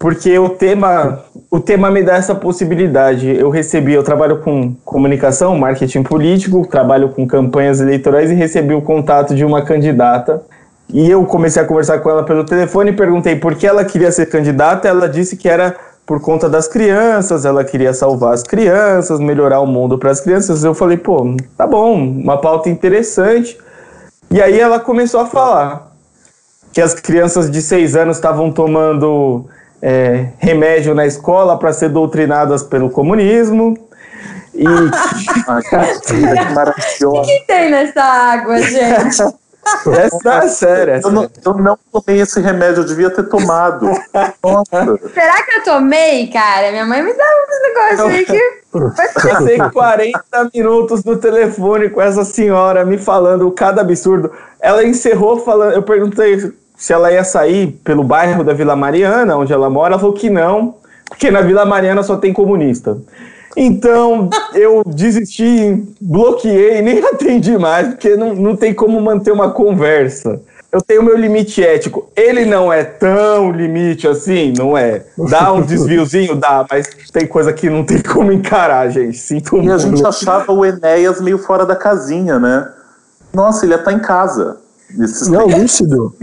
Speaker 4: porque o tema, o tema me dá essa possibilidade. Eu recebi, eu trabalho com comunicação, marketing político, trabalho com campanhas eleitorais e recebi o contato de uma candidata. E eu comecei a conversar com ela pelo telefone e perguntei por que ela queria ser candidata. Ela disse que era por conta das crianças, ela queria salvar as crianças, melhorar o mundo para as crianças. Eu falei, pô, tá bom, uma pauta interessante. E aí ela começou a falar que as crianças de seis anos estavam tomando é, remédio na escola para ser doutrinadas pelo comunismo. E.
Speaker 3: O que, que tem nessa água, gente?
Speaker 4: Essa é séria.
Speaker 5: Eu não, eu não tomei esse remédio, eu devia ter tomado. Nossa.
Speaker 3: Será que eu tomei, cara? Minha mãe me dá uns negócios aí que.
Speaker 4: Passei 40 minutos no telefone com essa senhora me falando cada absurdo. Ela encerrou falando. Eu perguntei se ela ia sair pelo bairro da Vila Mariana, onde ela mora, ela falou que não, porque na Vila Mariana só tem comunista. Então eu desisti, bloqueei, nem atendi mais, porque não, não tem como manter uma conversa. Eu tenho meu limite ético. Ele não é tão limite assim, não é? Dá um desviozinho, dá, mas tem coisa que não tem como encarar, gente. Sinto
Speaker 5: E a gente achava o Enéas meio fora da casinha, né? Nossa, ele ia estar em casa.
Speaker 6: Não, lúcido.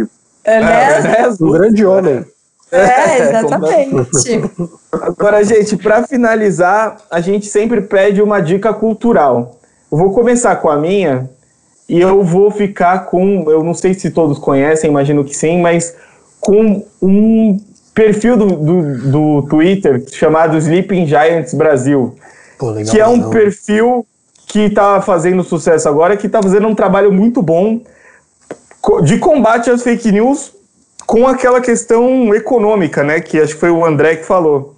Speaker 3: É, né?
Speaker 4: É,
Speaker 6: Um grande homem.
Speaker 3: É, exatamente.
Speaker 4: Agora, gente, para finalizar, a gente sempre pede uma dica cultural. Eu vou começar com a minha e eu vou ficar com, eu não sei se todos conhecem, imagino que sim, mas com um perfil do, do, do Twitter chamado Sleeping Giants Brasil,
Speaker 6: Pô, legal,
Speaker 4: que é um
Speaker 6: não.
Speaker 4: perfil que está fazendo sucesso agora, que está fazendo um trabalho muito bom de combate às fake news com aquela questão econômica, né? Que acho que foi o André que falou.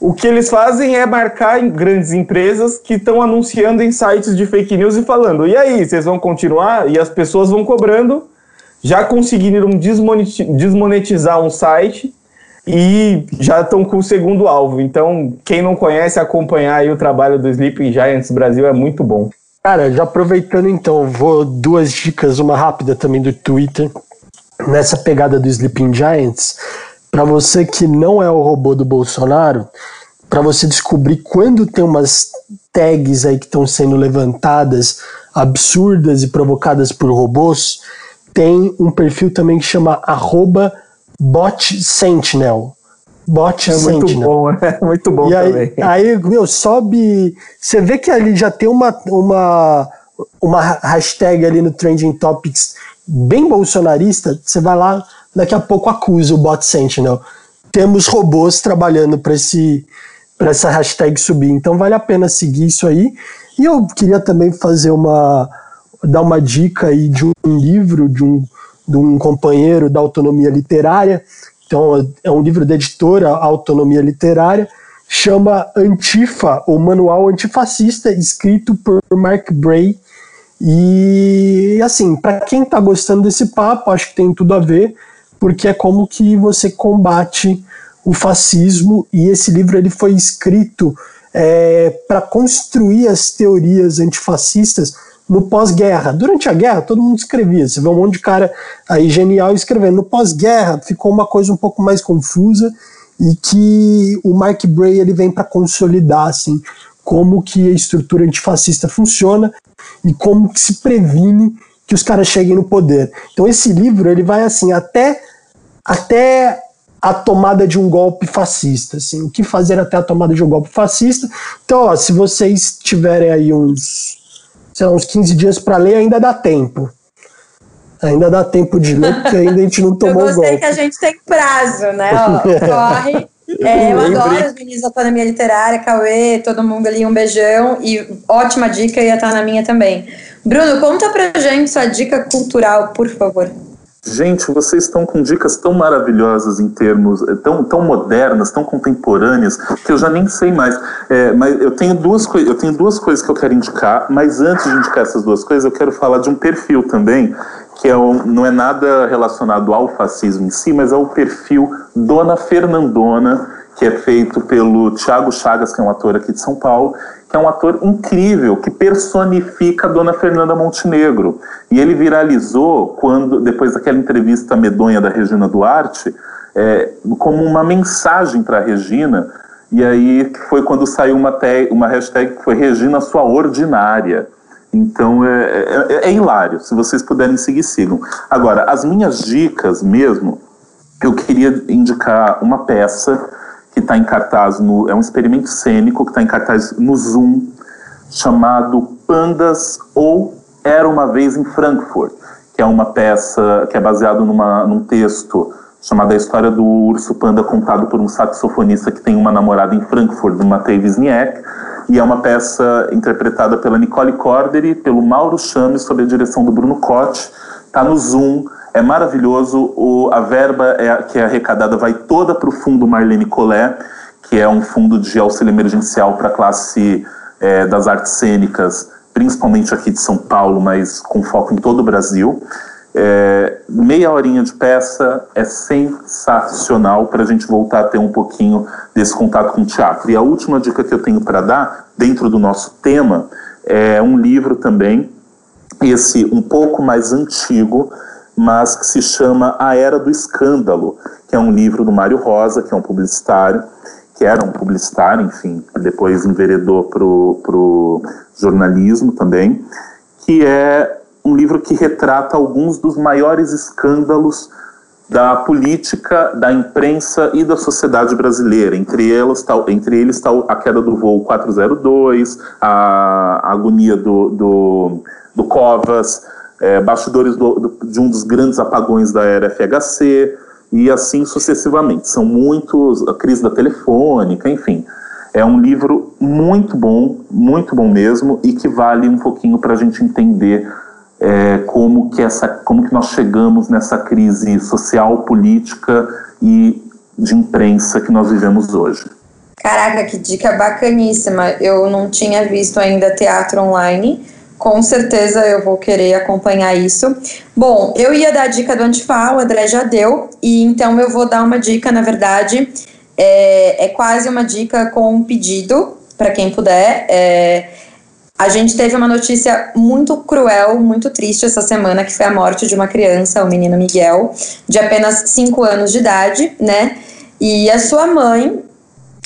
Speaker 4: O que eles fazem é marcar em grandes empresas que estão anunciando em sites de fake news e falando: e aí, vocês vão continuar? E as pessoas vão cobrando. Já conseguiram desmoneti- desmonetizar um site e já estão com o segundo alvo. Então, quem não conhece, acompanhar o trabalho do Sleeping Giants Brasil é muito bom.
Speaker 6: Cara, já aproveitando então, vou duas dicas, uma rápida também do Twitter. Nessa pegada do Sleeping Giants, para você que não é o robô do Bolsonaro, para você descobrir quando tem umas tags aí que estão sendo levantadas absurdas e provocadas por robôs, tem um perfil também que chama arroba botsentinel. Bot
Speaker 4: É muito
Speaker 6: Sentinel.
Speaker 4: bom, é muito bom
Speaker 6: E aí,
Speaker 4: também.
Speaker 6: aí, meu, sobe. Você vê que ali já tem uma, uma, uma hashtag ali no Trending Topics bem bolsonarista. Você vai lá, daqui a pouco acusa o Bot Sentinel. Temos robôs trabalhando para esse para essa hashtag subir. Então vale a pena seguir isso aí. E eu queria também fazer uma dar uma dica aí de um livro de um, de um companheiro da autonomia literária então é um livro da editora Autonomia Literária, chama Antifa, o Manual Antifascista, escrito por Mark Bray. E assim, para quem está gostando desse papo, acho que tem tudo a ver, porque é como que você combate o fascismo e esse livro ele foi escrito é, para construir as teorias antifascistas no pós-guerra. Durante a guerra, todo mundo escrevia. Você vê um monte de cara aí genial escrevendo. No pós-guerra, ficou uma coisa um pouco mais confusa e que o Mark Bray ele vem para consolidar assim como que a estrutura antifascista funciona e como que se previne que os caras cheguem no poder. Então esse livro ele vai assim até até a tomada de um golpe fascista, assim, o que fazer até a tomada de um golpe fascista. Então, ó, se vocês tiverem aí uns, sei lá, uns 15 dias para ler, ainda dá tempo. Ainda dá tempo de ler, porque ainda a gente não tomou
Speaker 3: eu
Speaker 6: golpe.
Speaker 3: Eu gostei que a gente tem prazo, né? Ó, corre. É, eu adoro os meninos da Autonomia Literária, Cauê, todo mundo ali, um beijão. E ótima dica, ia estar na minha também. Bruno, conta pra gente sua dica cultural, por favor.
Speaker 5: Gente, vocês estão com dicas tão maravilhosas em termos eh, tão, tão modernas, tão contemporâneas, que eu já nem sei mais. É, mas eu tenho duas eu tenho duas coisas que eu quero indicar, mas antes de indicar essas duas coisas, eu quero falar de um perfil também, que é um, não é nada relacionado ao fascismo em si, mas é o perfil Dona Fernandona, que é feito pelo Tiago Chagas, que é um ator aqui de São Paulo, que é um ator incrível, que personifica a Dona Fernanda Montenegro. E ele viralizou quando, depois daquela entrevista medonha da Regina Duarte, é, como uma mensagem para a Regina, e aí foi quando saiu uma, uma hashtag que foi Regina Sua Ordinária. Então é, é, é, hilário. Se vocês puderem seguir, sigam. Agora, as minhas dicas mesmo, eu queria indicar uma peça que está em cartaz no. É um experimento cênico que está em cartaz no Zoom, chamado Pandas ou Era uma Vez em Frankfurt, que é uma peça que é baseado numa, num texto chamado A História do Urso Panda, contado por um saxofonista que tem uma namorada em Frankfurt, do Matei Wisniewski, e é uma peça interpretada pela Nicole Corderi, pelo Mauro Chames, sob a direção do Bruno Cotti, está no Zoom, é maravilhoso. O, a verba é, que é arrecadada vai toda para o fundo Marlene Collet, que é um fundo de auxílio emergencial para a classe é, das artes cênicas, principalmente aqui de São Paulo, mas com foco em todo o Brasil. É, meia horinha de peça é sensacional para a gente voltar a ter um pouquinho desse contato com o teatro. E a última dica que eu tenho para dar, dentro do nosso tema, é um livro também, esse um pouco mais antigo, mas que se chama A Era do Escândalo, que é um livro do Mário Rosa, que é um publicitário, que era um publicitário, enfim, depois enveredou para o jornalismo também, que é um livro que retrata alguns dos maiores escândalos da política, da imprensa e da sociedade brasileira. Entre eles está, entre eles está a queda do voo 402, a, agonia do, do, do Covas, é, bastidores do, do, de um dos grandes apagões da era FHC e assim sucessivamente. São muitos, a crise da telefônica, enfim. É um livro muito bom, muito bom mesmo, e que vale um pouquinho para a gente entender é, como, que essa, como que nós chegamos nessa crise social, política e de imprensa que nós vivemos hoje.
Speaker 3: Caraca, que dica bacaníssima. Eu não tinha visto ainda teatro online, com certeza eu vou querer acompanhar isso. Bom, eu ia dar a dica do Antifal, o André já deu, e então eu vou dar uma dica, na verdade, é, é quase uma dica com um pedido, para quem puder. É, a gente teve uma notícia muito cruel, muito triste essa semana, que foi a morte de uma criança, o menino Miguel, de apenas 5 anos de idade, né? E a sua mãe,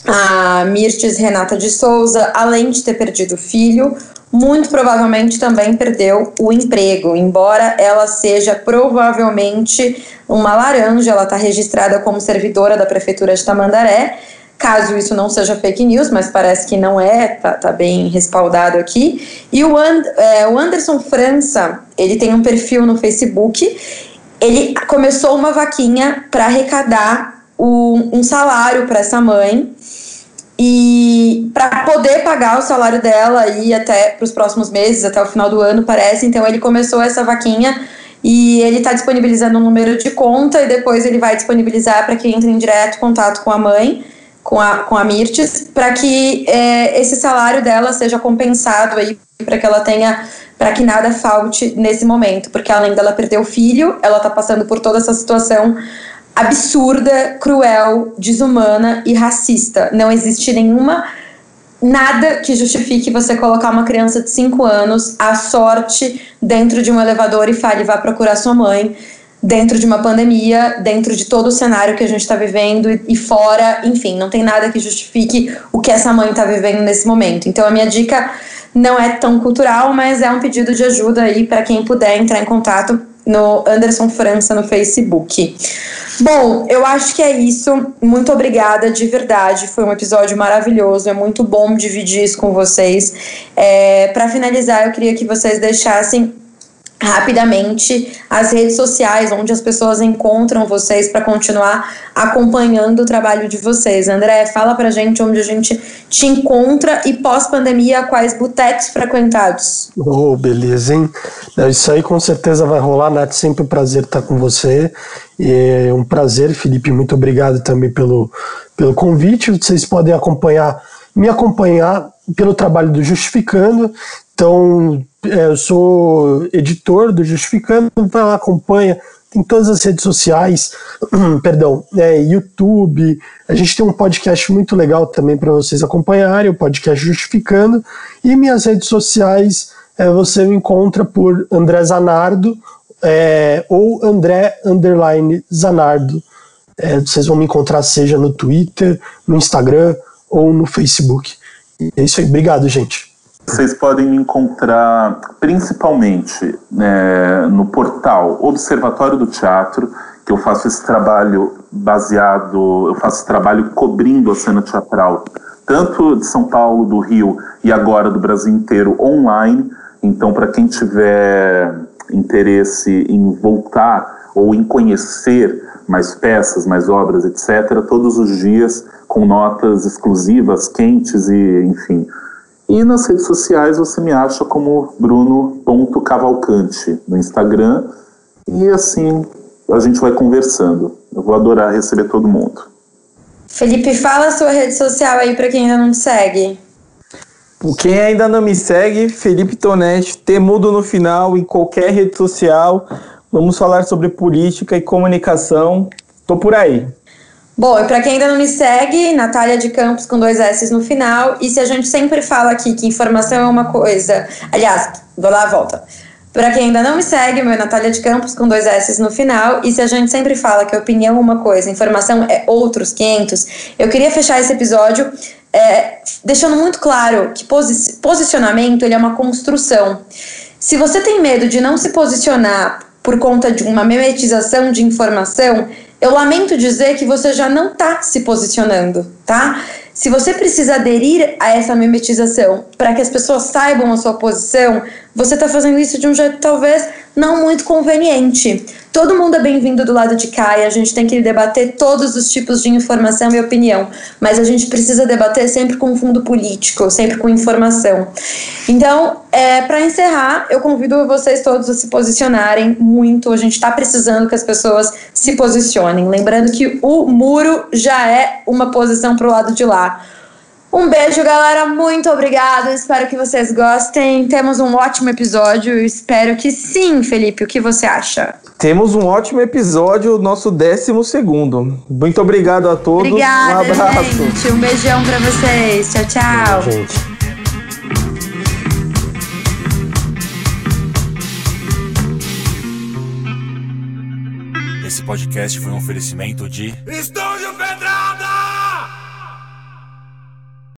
Speaker 3: a Mirtes Renata de Souza, além de ter perdido o filho, muito provavelmente também perdeu o emprego, embora ela seja provavelmente uma laranja, ela está registrada como servidora da prefeitura de Tamandaré. Caso isso não seja fake news, mas parece que não é, tá, tá bem respaldado aqui. E o, And, é, o Anderson França, ele tem um perfil no Facebook. Ele começou uma vaquinha para arrecadar o, um salário para essa mãe e para poder pagar o salário dela aí até para os próximos meses, até o final do ano, parece. Então ele começou essa vaquinha E ele está disponibilizando um número de conta e depois ele vai disponibilizar para quem entra em direto contato com a mãe, com a, com a Mirtes, para que é, esse salário dela seja compensado aí, para que ela tenha, para que nada falte nesse momento, porque além dela perder o filho, ela está passando por toda essa situação absurda, cruel, desumana e racista. Não existe nenhuma nada que justifique você colocar uma criança de 5 anos à sorte dentro de um elevador e fale vá procurar sua mãe dentro de uma pandemia, dentro de todo o cenário que a gente está vivendo e fora, enfim, não tem nada que justifique o que essa mãe está vivendo nesse momento. Então a minha dica não é tão cultural, mas é um pedido de ajuda aí para quem puder entrar em contato no Anderson França no Facebook. Bom, eu acho que é isso. Muito obrigada, de verdade. Foi um episódio maravilhoso. É muito bom dividir isso com vocês. É, Para finalizar, eu queria que vocês deixassem rapidamente as redes sociais onde as pessoas encontram vocês para continuar acompanhando o trabalho de vocês. André, fala pra gente onde a gente te encontra e pós-pandemia quais botecos frequentados.
Speaker 6: Oh, beleza, hein? Isso aí com certeza vai rolar, Nath, sempre um prazer estar com você. É um prazer, Felipe, muito obrigado também pelo, pelo convite. Vocês podem acompanhar, me acompanhar pelo trabalho do Justificando. Então, eu sou editor do Justificando, vai lá, acompanha, tem todas as redes sociais, perdão, é, YouTube. A gente tem um podcast muito legal também para vocês acompanharem, o podcast Justificando. E minhas redes sociais, é, você me encontra por André Zanardo é, ou André Underline Zanardo. É, vocês vão me encontrar seja no Twitter, no Instagram ou no Facebook. E é isso aí, obrigado, gente.
Speaker 5: Vocês podem me encontrar principalmente é, no portal Observatório do Teatro, que eu faço esse trabalho baseado, eu faço esse trabalho cobrindo a cena teatral, tanto de São Paulo, do Rio e agora do Brasil inteiro online. Então, para quem tiver interesse em voltar ou em conhecer mais peças, mais obras, etc., todos os dias com notas exclusivas, quentes e, enfim, e nas redes sociais você me acha como Bruno.cavalcante no Instagram. E assim a gente vai conversando. Eu vou adorar receber todo mundo.
Speaker 3: Felipe, fala a sua rede social aí para quem ainda não te segue.
Speaker 4: Por quem ainda não me segue, Felipe Tonetti, temudo no final, em qualquer rede social. Vamos falar sobre política e comunicação. Tô por aí.
Speaker 3: Bom, e para quem ainda não me segue, Natália de Campos com dois S no final. E se a gente sempre fala aqui que informação é uma coisa. Aliás, vou lá, volta. Para quem ainda não me segue, meu é Natália de Campos com dois S no final. E se a gente sempre fala que opinião é uma coisa, informação é outros 500, eu queria fechar esse episódio é, deixando muito claro que posi posicionamento ele é uma construção. Se você tem medo de não se posicionar por conta de uma memetização de informação, eu lamento dizer que você já não está se posicionando, tá? Se você precisa aderir a essa memetização para que as pessoas saibam a sua posição, você está fazendo isso de um jeito talvez não muito conveniente. Todo mundo é bem-vindo do lado de cá e a gente tem que debater todos os tipos de informação e opinião, mas a gente precisa debater sempre com fundo político, sempre com informação. Então, é, para encerrar, eu convido vocês todos a se posicionarem muito. A gente está precisando que as pessoas se posicionem. Lembrando que o muro já é uma posição para o lado de lá. Um beijo, galera. Muito obrigada. Espero que vocês gostem. Temos um ótimo episódio. Espero que sim, Felipe. O que você acha?
Speaker 4: Temos um ótimo episódio, nosso décimo segundo. Muito obrigado a todos.
Speaker 3: Obrigada,
Speaker 4: um abraço.
Speaker 3: gente. Um beijão pra vocês. Tchau, tchau.
Speaker 6: Gente.
Speaker 7: Esse podcast foi um oferecimento de.
Speaker 2: Estou